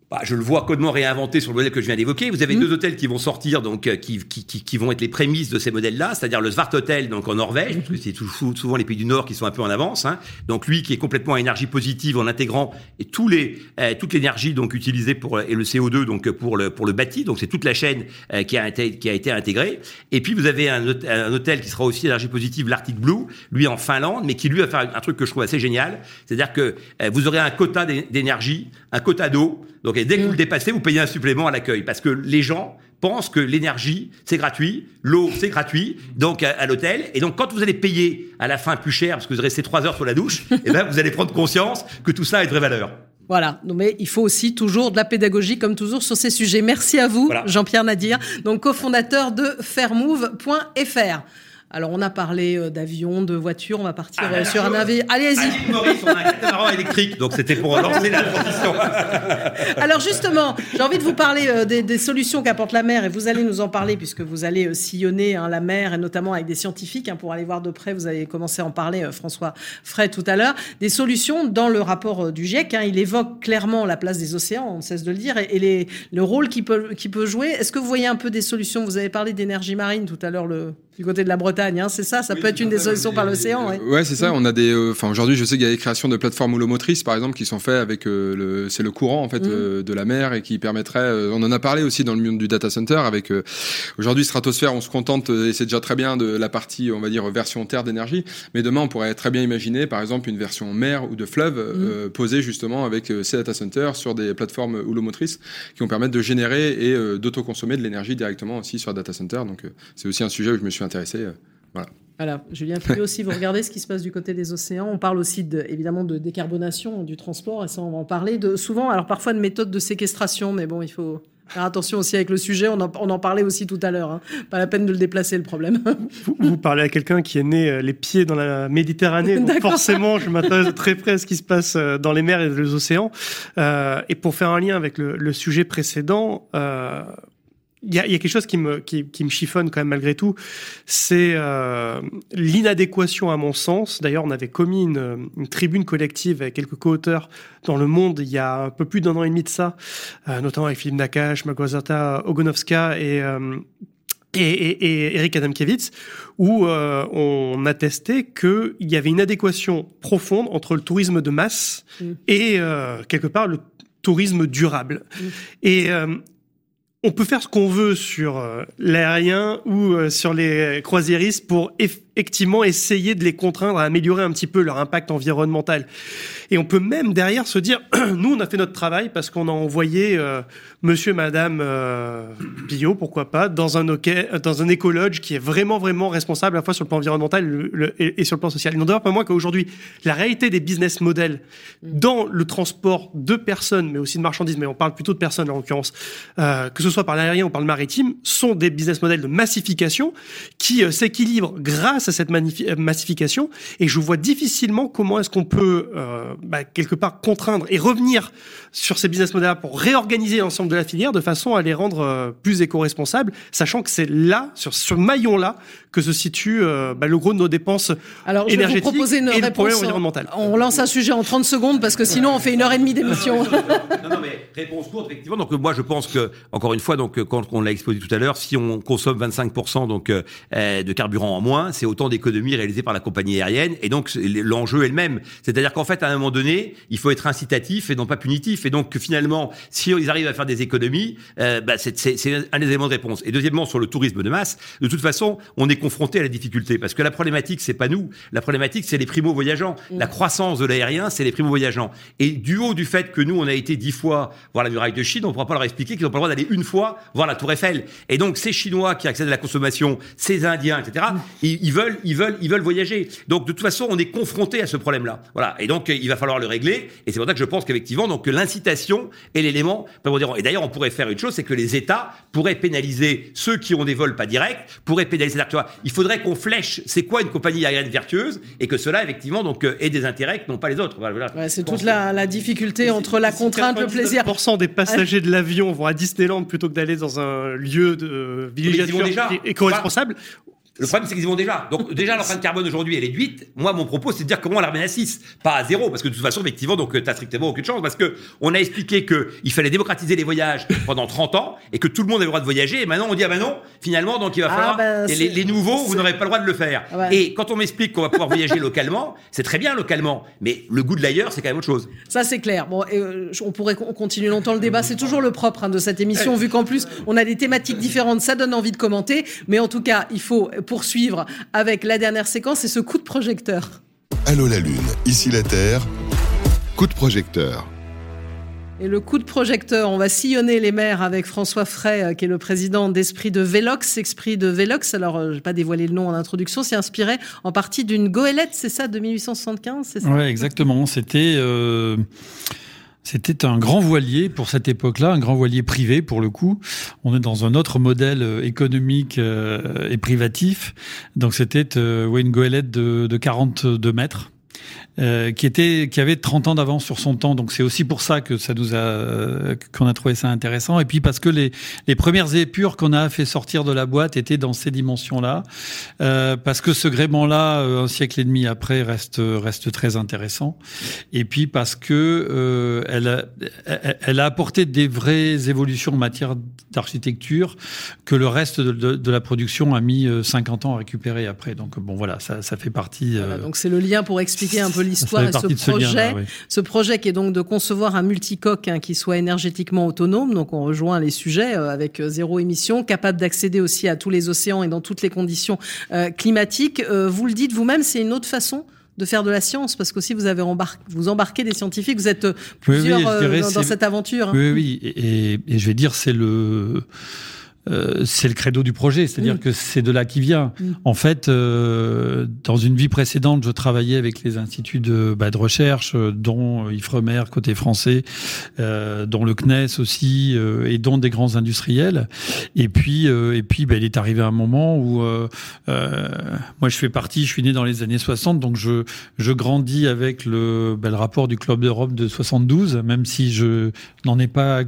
bah, je le vois codement réinventé sur le modèle que je viens d'évoquer. Vous avez mmh. deux hôtels qui vont sortir, donc euh, qui, qui, qui, vont être les prémices de ces modèles-là, c'est-à-dire le Svart Hotel, donc en Norvège, parce que c'est souvent les pays du Nord qui sont un peu en avance. Hein. Donc lui, qui est complètement à énergie positive en intégrant et tous les euh, toute l'énergie donc utilisée pour et le CO2 donc pour le pour le bâti. Donc c'est toute la chaîne euh, qui a été qui a été intégrée. Et puis vous avez un, un hôtel qui sera aussi énergie positive, l'Arctic Blue, lui en Finlande, mais qui lui va faire un truc que je trouve assez génial, c'est-à-dire que vous aurez un quota d'énergie, un quota d'eau donc, dès que vous le dépassez, vous payez un supplément à l'accueil parce que les gens pensent que l'énergie, c'est gratuit, l'eau, c'est gratuit, donc à, l'hôtel. Et donc, quand vous allez payer à la fin plus cher parce que vous restez trois heures sur la douche, et eh ben, vous allez prendre conscience que tout ça a de vraie valeur. Voilà, mais il faut aussi toujours de la pédagogie, comme toujours, sur ces sujets. Merci à vous, Jean-Pierre Nadir, donc cofondateur de fairmove.fr. Alors, on a parlé euh, d'avions, de voitures, on va partir ah, sur un avion. Allez-y. On a un catamaran électrique, donc c'était pour lancer la transition. Alors, justement, j'ai envie de vous parler des, des, solutions qu'apporte la mer, et vous allez nous en parler, puisque vous allez sillonner hein, la mer, et notamment avec des scientifiques, hein, pour aller voir de près, vous avez commencé à en parler, François Fray, tout à l'heure, des solutions dans le rapport du GIEC. Hein, il évoque clairement la place des océans, on ne cesse de le dire, et, et les, le rôle qu'il peut, jouer. Est-ce que vous voyez un peu des solutions? Vous avez parlé d'énergie marine tout à l'heure, le, du côté de la Bretagne, hein, c'est ça Ça peut être une des solutions par l'océan. Ouais, ouais c'est ça. On a des. Euh, enfin, aujourd'hui, je sais qu'il y a des créations de plateformes houlomotrices, par exemple, qui sont faites avec euh, le. C'est le courant en fait mm. euh, de la mer et qui permettrait. on en a parlé aussi dans le monde du data center avec. aujourd'hui, Stratosphère, on se contente et c'est déjà très bien de la partie, on va dire, version terre d'énergie. Mais demain, on pourrait très bien imaginer, par exemple, une version mer ou de fleuve mm. posée justement avec ces data centers sur des plateformes houlomotrices qui vont permettre de générer et d'autoconsommer de l'énergie directement aussi sur un data center. Donc, c'est aussi un sujet où je me suis intéressé. Euh, voilà. Voilà, Julien puis aussi, vous regardez ce qui se passe du côté des océans. On parle aussi de, évidemment de décarbonation du transport, et ça on va en parler. De, souvent, alors parfois de méthodes de séquestration, mais bon, il faut faire attention aussi avec le sujet. On en, on en parlait aussi tout à l'heure. Hein. Pas la peine de le déplacer le problème. Vous, parlez à quelqu'un qui est né euh, les pieds dans la Méditerranée, donc forcément, je m'intéresse très près à ce qui se passe euh, dans les mers et les océans. Euh, et pour faire un lien avec le, le sujet précédent. Euh, il y a, y a, quelque chose qui me, qui, qui, me chiffonne quand même malgré tout, c'est euh, l'inadéquation à mon sens. D'ailleurs, on avait commis une, une, tribune collective avec quelques co-auteurs dans Le Monde il y a un peu plus d'un an et demi de ça, euh, notamment avec Philippe Nakache, Magwazata Ogonovska et, euh, et, et, et, Eric Adamkiewicz, où euh, on attestait qu'il y avait une adéquation profonde entre le tourisme de masse mmh. et euh, quelque part le tourisme durable. Mmh. Et on peut faire ce qu'on veut sur euh, l'aérien ou euh, sur les croisiéristes pour effectivement essayer de les contraindre à améliorer un petit peu leur impact environnemental. Et on peut même derrière se dire, nous, on a fait notre travail parce qu'on a envoyé euh, monsieur, madame euh, Bio, pourquoi pas, dans un, dans un écologe qui est vraiment, vraiment responsable à la fois sur le plan environnemental et, sur le plan social. Il n'en demeure pas moins qu'aujourd'hui, la réalité des business models dans le transport de personnes, mais aussi de marchandises, mais on parle plutôt de personnes en l'occurrence, euh, que ce soit par l'aérien ou par le maritime, sont des business models de massification qui euh, s'équilibrent grâce à cette massification. Et je vois difficilement comment est-ce qu'on peut euh, bah, quelque part contraindre et revenir sur ces business models pour réorganiser l'ensemble de la filière de façon à les rendre euh, plus éco-responsables, sachant que c'est là, sur ce maillon-là, que se situe euh, bah, le gros de nos dépenses Alors, je vais vous proposer une et réponse, environnemental. On lance un sujet en 30 secondes parce que sinon on fait une heure et demie d'émission. non, non, mais réponse courte, effectivement. Donc moi je pense que, encore une fois, donc quand on l'a exposé tout à l'heure, si on consomme 25% donc euh, de carburant en moins, c'est autant d'économies réalisées par la compagnie aérienne. Et donc l'enjeu est le même. C'est-à-dire qu'en fait, à un moment donné, il faut être incitatif et non pas punitif. Et donc finalement, si ils arrivent à faire des économies, euh, bah, c'est un des éléments de réponse. Et deuxièmement, sur le tourisme de masse, de toute façon, on est confronté à la difficulté parce que la problématique, c'est pas nous. La problématique, c'est les primo voyageants. Mm. La croissance de l'aérien, c'est les primo voyageants. Et du haut du fait que nous, on a été dix fois voir la muraille de Chine, on ne pourra pas leur expliquer qu'ils n'ont pas le droit d'aller une fois voir la Tour Eiffel. Et donc, ces Chinois qui accèdent à la consommation, ces Indiens, etc., mm. ils, veulent, ils veulent, ils veulent voyager. Donc, de toute façon, on est confronté à ce problème-là. Voilà. Et donc, il va falloir le régler. Et c'est pour ça que je pense qu'effectivement, donc, l'incitation est l'élément. Et d'ailleurs, on pourrait faire une chose, c'est que les États pourraient pénaliser ceux qui ont des vols pas directs, pourraient pénaliser. Il faudrait qu'on flèche. C'est quoi une compagnie aérienne vertueuse et que cela, effectivement, donc euh, ait des intérêts que n'ont pas les autres. Voilà. c'est toute la, difficulté entre la contrainte, le plaisir. des passagers de l'avion vont à Disneyland plutôt que d'aller dans un lieu de villégiature éco-responsable. Le problème, c'est qu'ils y vont déjà. Donc, déjà, l'empreinte carbone aujourd'hui, elle est de 8. Moi, mon propos, c'est de dire comment on la remet à 6. Pas à 0, parce que de toute façon, effectivement, donc, t'as strictement aucune chance, parce que on a expliqué qu'il fallait démocratiser les voyages pendant 30 ans, et que tout le monde avait le droit de voyager, et maintenant, on dit, ah ben non, finalement, donc, il va ah, falloir, bah, les, nouveaux, vous n'aurez pas le droit de le faire. Et quand on m'explique qu'on va pouvoir voyager localement, c'est très bien localement, mais le goût de l'ailleurs, c'est quand même autre chose. Ça, c'est clair. Bon, euh, on pourrait continuer longtemps le débat. C'est toujours le propre hein, de cette émission, vu qu'en plus, on a des thématiques différentes. Ça donne envie de commenter. Mais en tout cas, il faut poursuivre avec la dernière séquence et ce coup de projecteur. Allô la Lune, ici la Terre, coup de projecteur. Et le coup de projecteur, on va sillonner les mers avec François Fray, euh, qui est le président d'Esprit de Vélox. Esprit de Vélox, alors euh, je vais pas dévoiler le nom en introduction, c'est inspiré en partie d'une goélette, c'est ça, de 1875, c'est ça? Ouais, exactement. C'était... Euh, C'était un grand voilier pour cette époque-là, un grand voilier privé pour le coup. On est dans un autre modèle euh, économique euh, et privatif. Donc c'était euh, une goélette de, de 42 mètres euh, qui était qui avait 30 ans d'avance sur son temps. Donc c'est aussi pour ça que ça nous a qu'on a trouvé ça intéressant. Et puis parce que les les premières épures qu'on a fait sortir de la boîte étaient dans ces dimensions-là, euh, parce que ce gréement-là, euh, un siècle et demi après, reste reste très intéressant. Et puis parce que euh, elle a, elle a apporté des vraies évolutions en matière d'architecture que le reste de, de, de, la production a mis 50 ans à récupérer après. Donc bon voilà, ça ça fait partie. Voilà, donc c'est le lien pour expliquer un peu l'histoire et ce projet. Ce, oui. ce, projet qui est donc de concevoir un multicoque hein, qui soit énergétiquement autonome. Donc on rejoint les sujets euh, avec euh, zéro émission, capable d'accéder aussi à tous les océans et dans toutes les conditions euh, climatiques. Vous le dites vous-même, c'est une autre façon de faire de la science parce qu'aussi vous avez embarqué, vous embarquez des scientifiques, vous êtes plusieurs oui, oui, dans, dans, cette aventure. Hein. Oui, oui, et, et, je vais dire c'est le euh, c'est le credo du projet, c'est-à-dire mmh. que c'est de là qui vient. Mmh. En fait, euh, dans une vie précédente, je travaillais avec les instituts de, bah, de recherche, euh, dont Ifremer côté français, euh, dont le CNES aussi, euh, et dont des grands industriels. Et puis, et puis, bah, il est arrivé un moment où moi, je fais partie, je suis né dans les années 60, donc je, je grandis avec le, bah, le rapport du Club d'Europe de 72, même si je n'en ai pas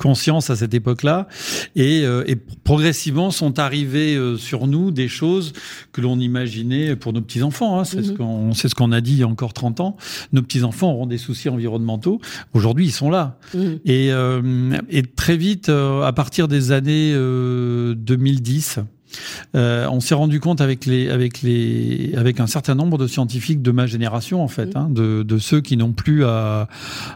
conscience à cette époque-là et, euh, et, progressivement sont arrivées euh, sur nous des choses que l'on imaginait pour nos petits enfants hein. c'est mm -hmm. ce qu'on c'est ce qu'on a dit il y a encore 30 ans nos petits enfants auront des soucis environnementaux aujourd'hui ils sont là mm -hmm. et, euh, et très vite euh, à partir des années 2010 euh, on s'est rendu compte avec les, avec les, avec un certain nombre de scientifiques de ma génération en fait, mmh. hein, de, de, ceux qui n'ont plus à,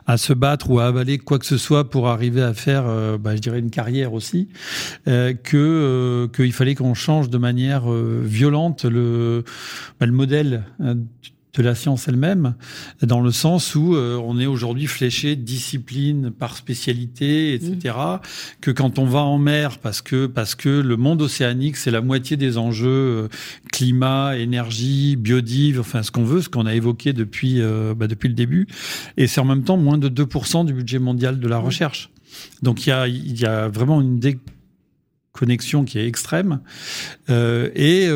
à se battre ou à avaler quoi que ce soit pour arriver à faire, euh, bah, je dirais une carrière aussi, euh, que euh, qu'il fallait qu'on change de manière euh, violente le, bah, le modèle hein, de la science elle-même, dans le sens où euh, on est aujourd'hui fléché discipline par spécialité, etc. Mmh. Que quand on va en mer, parce que parce que le monde océanique, c'est la moitié des enjeux euh, climat, énergie, biodive, enfin ce qu'on veut, ce qu'on a évoqué depuis euh, bah, depuis le début, et c'est en même temps moins de 2% du budget mondial de la mmh. recherche. Donc il y a il y a vraiment une déconnexion qui est extrême euh, et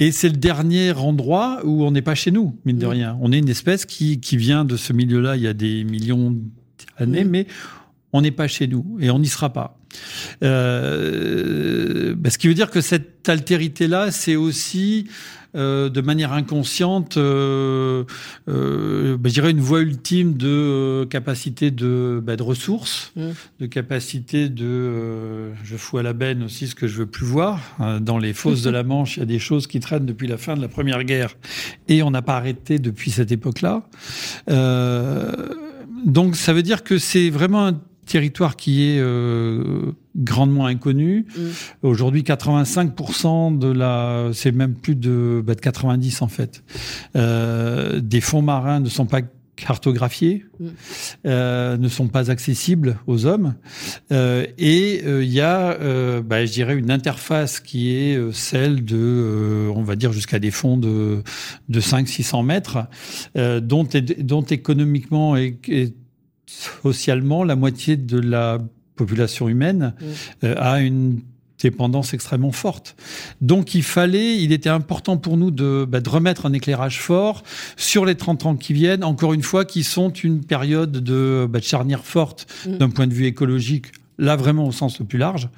et c'est le dernier endroit où on n'est pas chez nous, mine de rien. On est une espèce qui, qui vient de ce milieu-là il y a des millions d'années, mais on n'est pas chez nous et on n'y sera pas. Euh, bah, ce qui veut dire que cette altérité-là, c'est aussi euh, de manière inconsciente, euh, euh, bah, je dirais une voie ultime de capacité de, bah, de ressources, mmh. de capacité de, je fous à la benne aussi ce que je veux plus voir. Dans les fosses de la Manche, il y a des choses qui traînent depuis la fin de la Première Guerre et on n'a pas arrêté depuis cette époque-là. donc ça veut dire que c'est vraiment un territoire qui est grandement inconnu. Mmh. Aujourd'hui, 85% de la, c'est même plus de, bah, de 90 en fait, euh, des fonds marins ne sont pas cartographiés, mmh. euh, ne sont pas accessibles aux hommes. Euh, et il euh, y a, euh, bah, je dirais, une interface qui est celle de, on va dire, jusqu'à des fonds de, de 500-600 mètres, dont, dont économiquement et, et socialement, la moitié de la population humaine mmh. euh, a une dépendance extrêmement forte. Donc il fallait, il était important pour nous de, bah, de remettre un éclairage fort sur les 30 ans qui viennent, encore une fois, qui sont une période de, bah, de charnière forte mmh. d'un point de vue écologique là vraiment au sens le plus large,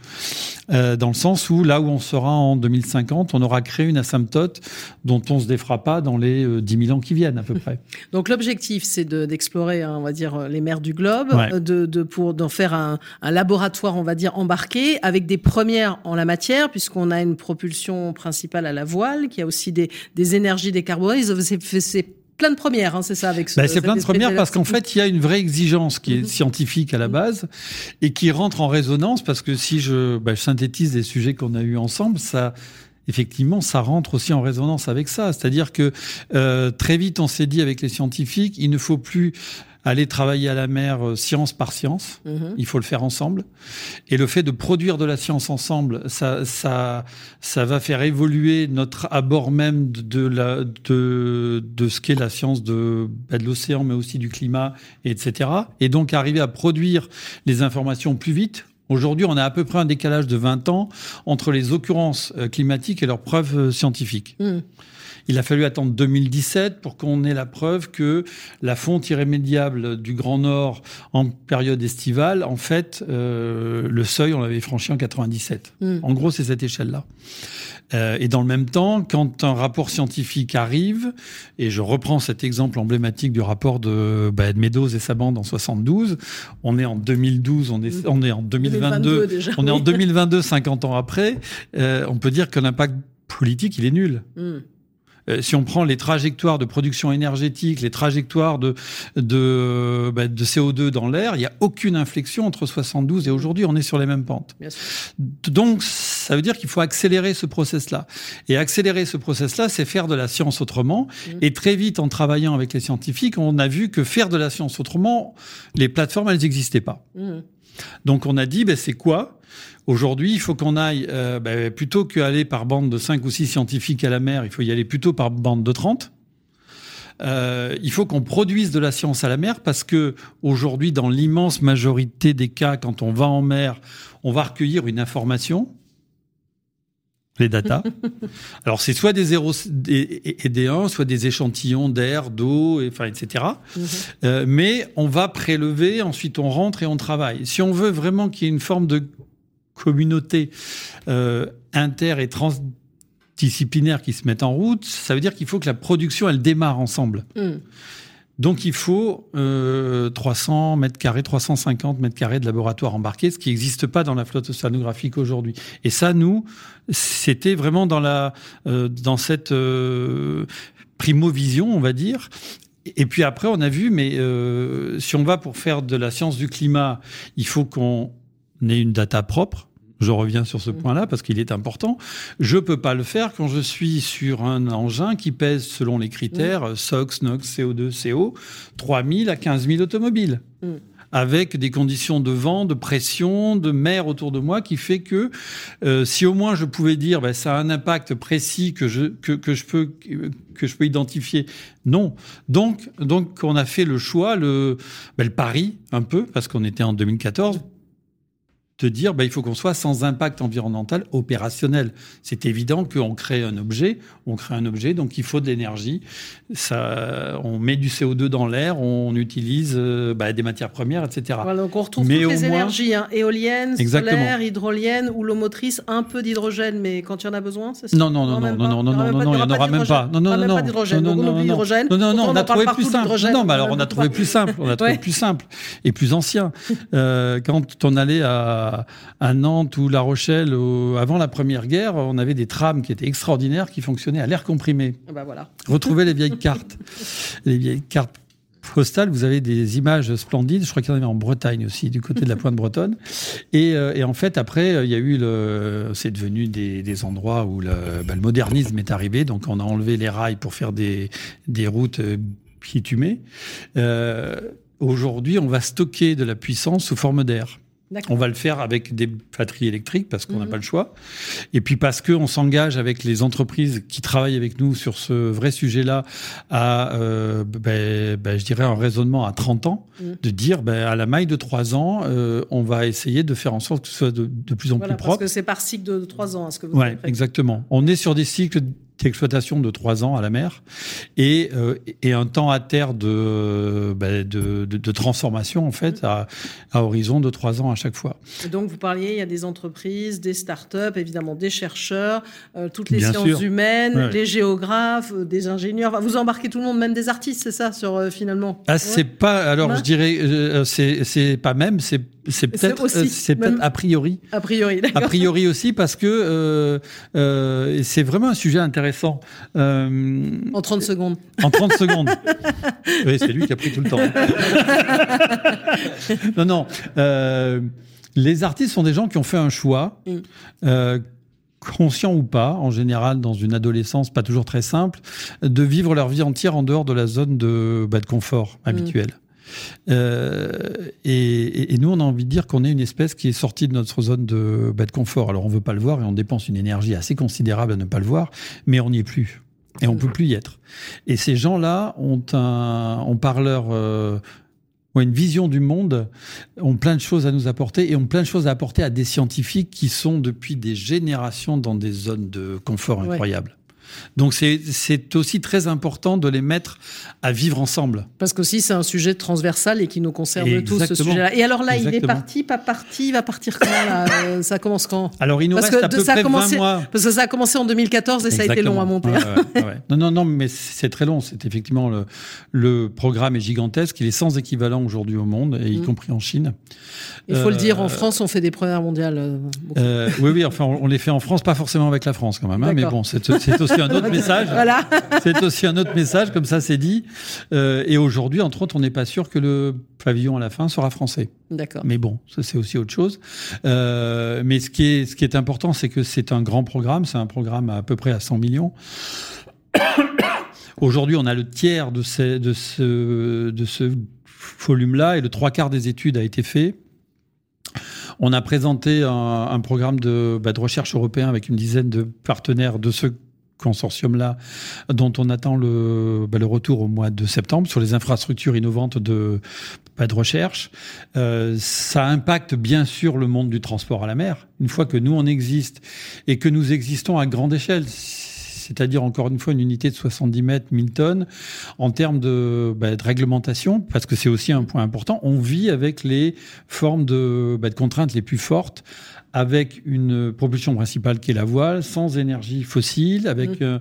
euh, dans le sens où là où on sera en 2050, on aura créé une asymptote dont on se défera pas dans les euh, 10 000 ans qui viennent à peu près. Donc l'objectif, c'est d'explorer, hein, on va dire, les mers du globe, ouais. de, de, pour d'en faire un, un, laboratoire, on va dire, embarqué, avec des premières en la matière, puisqu'on a une propulsion principale à la voile, qui a aussi des, des énergies décarbonées. Plein de premières, hein, c'est ça avec ce, bah, C'est plein de premières parce qu'en fait, il y a une vraie exigence qui est mmh. scientifique à la base et qui rentre en résonance parce que si je, bah, je synthétise des sujets qu'on a eu ensemble, ça effectivement, ça rentre aussi en résonance avec ça. C'est-à-dire que euh, très vite, on s'est dit avec les scientifiques, il ne faut plus aller travailler à la mer euh, science par science. Mhm. Il faut le faire ensemble. Et le fait de produire de la science ensemble, ça, ça, ça va faire évoluer notre abord même de, la, de, de ce qu'est la science de, bah, de l'océan, mais aussi du climat, etc. Et donc arriver à produire les informations plus vite, Aujourd'hui, on a à peu près un décalage de 20 ans entre les occurrences euh, climatiques et leurs preuves euh, scientifiques. Mhm. Il a fallu attendre 2017 pour qu'on ait la preuve que la fonte irrémédiable du Grand Nord en période estivale, en fait, euh, le seuil, on l'avait franchi en 97. Hmm. En gros, c'est cette échelle-là. Euh, et dans le même temps, quand un rapport scientifique arrive, et je reprends cet exemple emblématique du rapport de, bah, Meadows et sa bande en 72, on est en 2012, on est, on est en 2022, on est en 2022, 50 ans après, euh, on peut dire que l'impact politique, il est nul. Hmm. Euh, si on prend les trajectoires de production énergétique, les trajectoires de, de, bah, de CO2 dans l'air, il n'y a aucune inflexion entre 72 et aujourd'hui, on est sur les mêmes pentes. Donc, ça veut dire qu'il faut accélérer ce process-là. Et accélérer ce process-là, c'est faire de la science autrement. Mmh. Et très vite, en travaillant avec les scientifiques, on a vu que faire de la science autrement, les plateformes, elles n'existaient pas. Mmh. Donc on a dit, ben, c'est quoi? Aujourd'hui, il faut qu'on aille, euh, bah, plutôt qu'aller par bande de 5 ou 6 scientifiques à la mer, il faut y aller plutôt par bande de 30. Euh, il faut qu'on produise de la science à la mer parce que aujourd'hui, dans l'immense majorité des cas, quand on va en mer, on va recueillir une information, les datas. Alors c'est soit des 0 et des 1, soit des échantillons d'air, d'eau, enfin etc. Mhm. Euh, mais on va prélever, ensuite on rentre et on travaille. Si on veut vraiment qu'il y ait une forme de communautés euh, inter et transdisciplinaires qui se mettent en route, ça veut dire qu'il faut que la production, elle démarre ensemble. Mm. Donc il faut euh, 300 mètres carrés, 350 mètres carrés de laboratoire embarqué, ce qui n'existe pas dans la flotte océanographique aujourd'hui. Et ça, nous, c'était vraiment dans la euh, dans cette euh, primo-vision, on va dire. Et puis après, on a vu, mais euh, si on va pour faire de la science du climat, il faut qu'on ait une data propre. Je reviens sur ce mm. point-là parce qu'il est important. Je peux pas le faire quand je suis sur un engin qui pèse, selon les critères. SOX, NOx, CO2, CO, 3000 à 15 000 automobiles. Mm. Avec des conditions de vent, de pression, de mer autour de moi, qui fait que euh, si au moins je pouvais dire, ben, ça a un impact précis que je que, que je peux que je peux identifier. Non. Donc donc on a fait le choix, le, ben, le pari un peu parce qu'on était en 2014 de dire bah, il faut qu'on soit sans impact environnemental opérationnel. C'est évident qu'on crée un objet, on crée un objet, donc il faut de l'énergie. Ça, on met du CO2 dans l'air, on utilise euh, bah, des matières premières, etc. Voilà, donc on retrouve mais toutes les énergies, hein, éoliennes, solaires, hydroliennes ou l'eau motrice, un peu d'hydrogène, mais quand il y en a besoin, c'est ça? Non, non, non, non, non, non, non, non, non, il n'y en aura même pas. Non, non, non, non, non, non, non, non, on a trouvé plus simple. Non, mais alors on a trouvé plus simple, on a trouvé plus simple et plus ancien. Quand on allait à à, Nantes ou La Rochelle, avant la Première Guerre, on avait des trams qui étaient extraordinaires, qui fonctionnaient à l'air comprimé. Ah bah voilà. Retrouvez les vieilles cartes. les vieilles cartes postales, vous avez des images splendides. Je crois qu'il y en avait en Bretagne aussi, du côté de la pointe bretonne. Et, euh, et en fait, après, il y a eu le, c'est devenu des, des, endroits où le, bah, le, modernisme est arrivé. Donc, on a enlevé les rails pour faire des, des routes euh, bitumées. Euh, Aujourd'hui, on va stocker de la puissance sous forme d'air. On va le faire avec des batteries électriques parce qu'on n'a mhm. pas le choix. Et puis parce qu'on s'engage avec les entreprises qui travaillent avec nous sur ce vrai sujet-là à, euh, ben, ben, je dirais, un raisonnement à 30 ans, mhm. de dire ben, à la maille de 3 ans, euh, on va essayer de faire en sorte que ce soit de, plus en plus propre. Parce que c'est par cycle de 3 ans, ce que vous Oui, exactement. On est sur des cycles exploitation de trois ans à la mer et, euh, et un temps à terre de, bah, de, de, de, transformation en fait à, à, horizon de trois ans à chaque fois. Et donc vous parliez, il y a des entreprises, des start-up, évidemment des chercheurs, euh, toutes les sciences humaines, les géographes, euh, des ingénieurs. Vous embarquez tout le monde, même des artistes, c'est ça, sur finalement? Ah, c'est pas. Alors je dirais, c'est pas même, c'est c'est peut-être c'est peut-être a priori. A priori, A priori aussi parce que euh, euh, c'est vraiment un sujet intéressant euh, en 30 secondes. En 30 secondes. oui, c'est lui qui a pris tout le temps. non, non. Euh, les artistes sont des gens qui ont fait un choix. Mm. Euh, conscients ou pas, en général dans une adolescence pas toujours très simple, de vivre leur vie entière en dehors de la zone de, bah, de confort mmh. Euh, et, et, nous, on a envie de dire qu'on est une espèce qui est sortie de notre zone de, bah, de confort. Alors, on veut pas le voir et on dépense une énergie assez considérable à ne pas le voir, mais on n'y est plus. Et on peut plus y être. Et ces gens-là ont un, on par leur, euh, une vision du monde, ont plein de choses à nous apporter et ont plein de choses à apporter à des scientifiques qui sont depuis des générations dans des zones de confort incroyables. Donc c'est aussi très important de les mettre à vivre ensemble. Parce qu'aussi c'est un sujet transversal et qui nous concerne tous ce sujet-là. Et alors là, il est parti, pas parti, il va partir quand là euh, Ça commence quand? Alors il nous reste à peu près 20 mois. Parce que ça a commencé en 2014 et ça a été long à monter. non, non, non, mais c'est très long. C'est effectivement le, le, programme est gigantesque. Il est sans équivalent aujourd'hui au monde, et y mm. compris en Chine. Il faut le dire, en euh, France, on fait des premières mondiales. Euh, oui, oui, enfin, on, les fait en France, pas forcément avec la France quand même, hein, mais bon, c'est aussi un autre message. Voilà. c'est aussi un autre message, comme ça c'est dit. Euh, et aujourd'hui, entre autres, on n'est pas sûr que le pavillon à la fin sera français. D'accord. Mais bon, ça c'est aussi autre chose. Euh, mais ce qui est, ce qui est important, c'est que c'est un grand programme. C'est un programme à, peu près à 100 millions. Aujourd'hui, on a le tiers de, ces, de ce, de ce volume-là et le trois quarts des études a été fait. On a présenté un, programme de, bah, de, recherche européen avec une dizaine de partenaires de ce consortium-là, dont on attend le, bah, le, retour au mois de septembre sur les infrastructures innovantes de, bah, de recherche. Euh, ça impacte bien sûr le monde du transport à la mer. Une fois que nous, on existe et que nous existons à grande échelle, c'est-à-dire encore une fois une unité de 70 mètres, 1000 tonnes, en termes de, bah, de réglementation, parce que c'est aussi un point important, on vit avec les formes de, bah, de contraintes les plus fortes, avec une propulsion principale qui est la voile, sans énergie fossile, avec mmh. euh,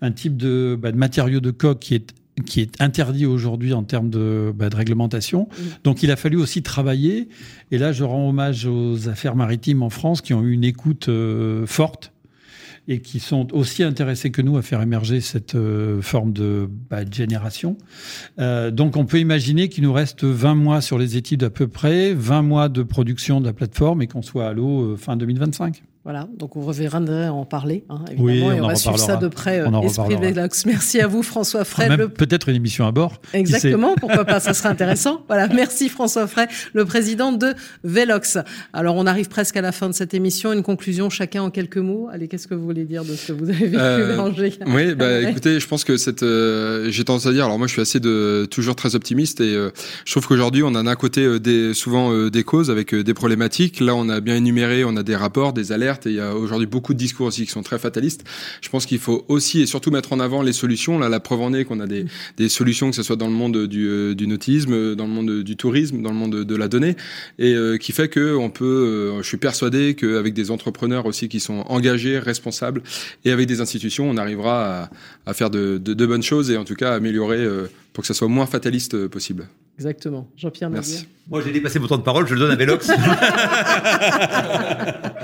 un type de, bah, de matériau de coque qui est qui est interdit aujourd'hui en termes de, bah, de réglementation. Mmh. Donc il a fallu aussi travailler. Et là, je rends hommage aux affaires maritimes en France qui ont eu une écoute euh, forte et qui sont aussi intéressés que nous à faire émerger cette euh, forme de, bah, génération. Euh, donc on peut imaginer qu'il nous reste 20 mois sur les études à peu près, 20 mois de production de la plateforme et qu'on soit à l'eau euh, fin 2025. Voilà, donc on reviendrait en parler, hein, évidemment, et on va suivre ça de près. Euh, Esprit Velox. Merci à vous, François Frey. Le... Peut-être une émission à bord. Exactement, pourquoi pas, ça serait intéressant. Voilà, merci François Frey, le président de Velox. Alors, on arrive presque à la fin de cette émission. Une conclusion, chacun en quelques mots. Allez, qu'est-ce que vous voulez dire de ce que vous avez vécu, euh, Oui, bah, écoutez, je pense que cette, euh, j'ai tendance à dire, alors moi, je suis assez de, toujours très optimiste et euh, je trouve qu'aujourd'hui, on a d'un côté des, souvent des causes avec des problématiques. Là, on a bien énuméré, on a des rapports, des alertes et il y a aujourd'hui beaucoup de discours aussi qui sont très fatalistes. Je pense qu'il faut aussi et surtout mettre en avant les solutions. Là, la preuve en est qu'on a des, des, solutions, que ce soit dans le monde du, euh, du nautisme, dans le monde du tourisme, dans le monde de, la donnée, et euh, qui fait que on peut. Euh, je suis persuadé qu'avec des entrepreneurs aussi qui sont engagés, responsables, et avec des institutions, on arrivera à, à faire de, de, de, bonnes choses et en tout cas améliorer pour que ça soit moins fataliste possible. Exactement. Jean-Pierre Merci. Moi, j'ai dépassé mon temps de parole, je le donne à Velox.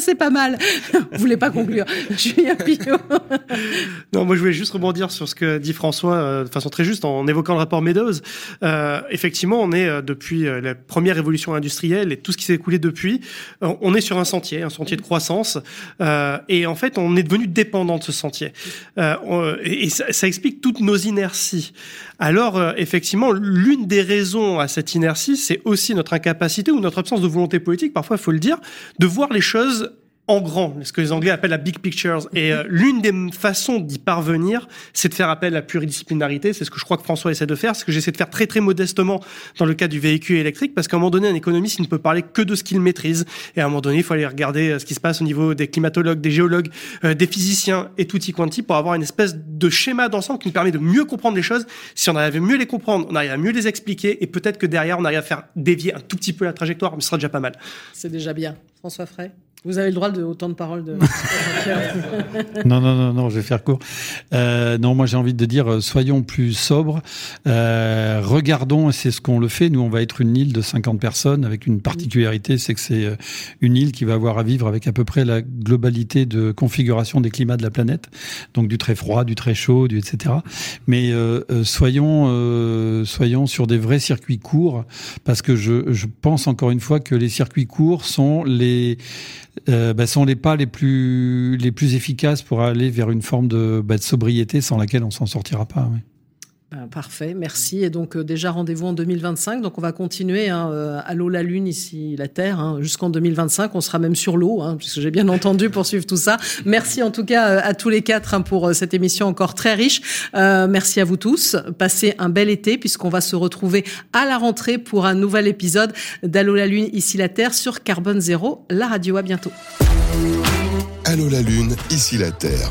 c'est pas mal. Vous voulez pas conclure Julien Pillot. non, moi, je voulais juste rebondir sur ce que dit François euh, de façon très juste en évoquant le rapport Meadows. Euh, effectivement, on est euh, depuis euh, la première révolution industrielle et tout ce qui s'est écoulé depuis, on est sur un sentier, un sentier de croissance. et en fait, on est devenu dépendant de ce sentier. et ça, ça, explique toutes nos inerties. Alors, effectivement, l'une des raisons à cette inertie, c'est aussi notre incapacité ou notre absence de volonté politique, parfois il faut le dire, de voir les choses en grand, ce que les Anglais appellent la big pictures. Et euh, l'une des façons d'y parvenir, c'est de faire appel à la pluridisciplinarité. C'est ce que je crois que François essaie de faire, ce que j'essaie de faire très très modestement dans le cas du véhicule électrique, parce qu'à un moment donné, un économiste il ne peut parler que de ce qu'il maîtrise. Et à un moment donné, il faut aller regarder euh, ce qui se passe au niveau des climatologues, des géologues, euh, des physiciens et tout y quanti pour avoir une espèce de schéma d'ensemble qui nous permet de mieux comprendre les choses. Si on arrive à mieux les comprendre, on arrive à mieux les expliquer, et peut-être que derrière, on arrive à faire dévier un tout petit peu la trajectoire, mais ce sera déjà pas mal. C'est déjà bien. François Frey? Vous avez le droit de autant de paroles de. non, non, non, non, je vais faire court. Euh, non, moi j'ai envie de dire, euh, soyons plus sobres. Euh, regardons, et c'est ce qu'on le fait. Nous, on va être une île de 50 personnes avec une particularité, c'est que c'est euh, une île qui va avoir à vivre avec à peu près la globalité de configuration des climats de la planète, donc du très froid, du très chaud, du etc. Mais euh, soyons, soyons sur des vrais circuits courts, parce que je, je pense encore une fois que les circuits courts sont les euh, bah, sont les pas les plus les plus efficaces pour aller vers une forme de, bah, de sobriété sans laquelle on s'en sortira pas. Ben, parfait, merci. Et donc euh, déjà rendez-vous en 2025. Donc on va continuer hein, euh, à la lune ici la terre hein, jusqu'en 2025. On sera même sur l'eau, hein, puisque j'ai bien entendu pour suivre tout ça. Merci en tout cas euh, à tous les quatre hein, pour cette émission encore très riche. merci à vous tous. Passez un bel été puisqu'on va se retrouver à la rentrée pour un nouvel épisode d'Allô la lune ici la terre sur Carbone Zéro, la radio. À bientôt. Allô la lune ici la terre.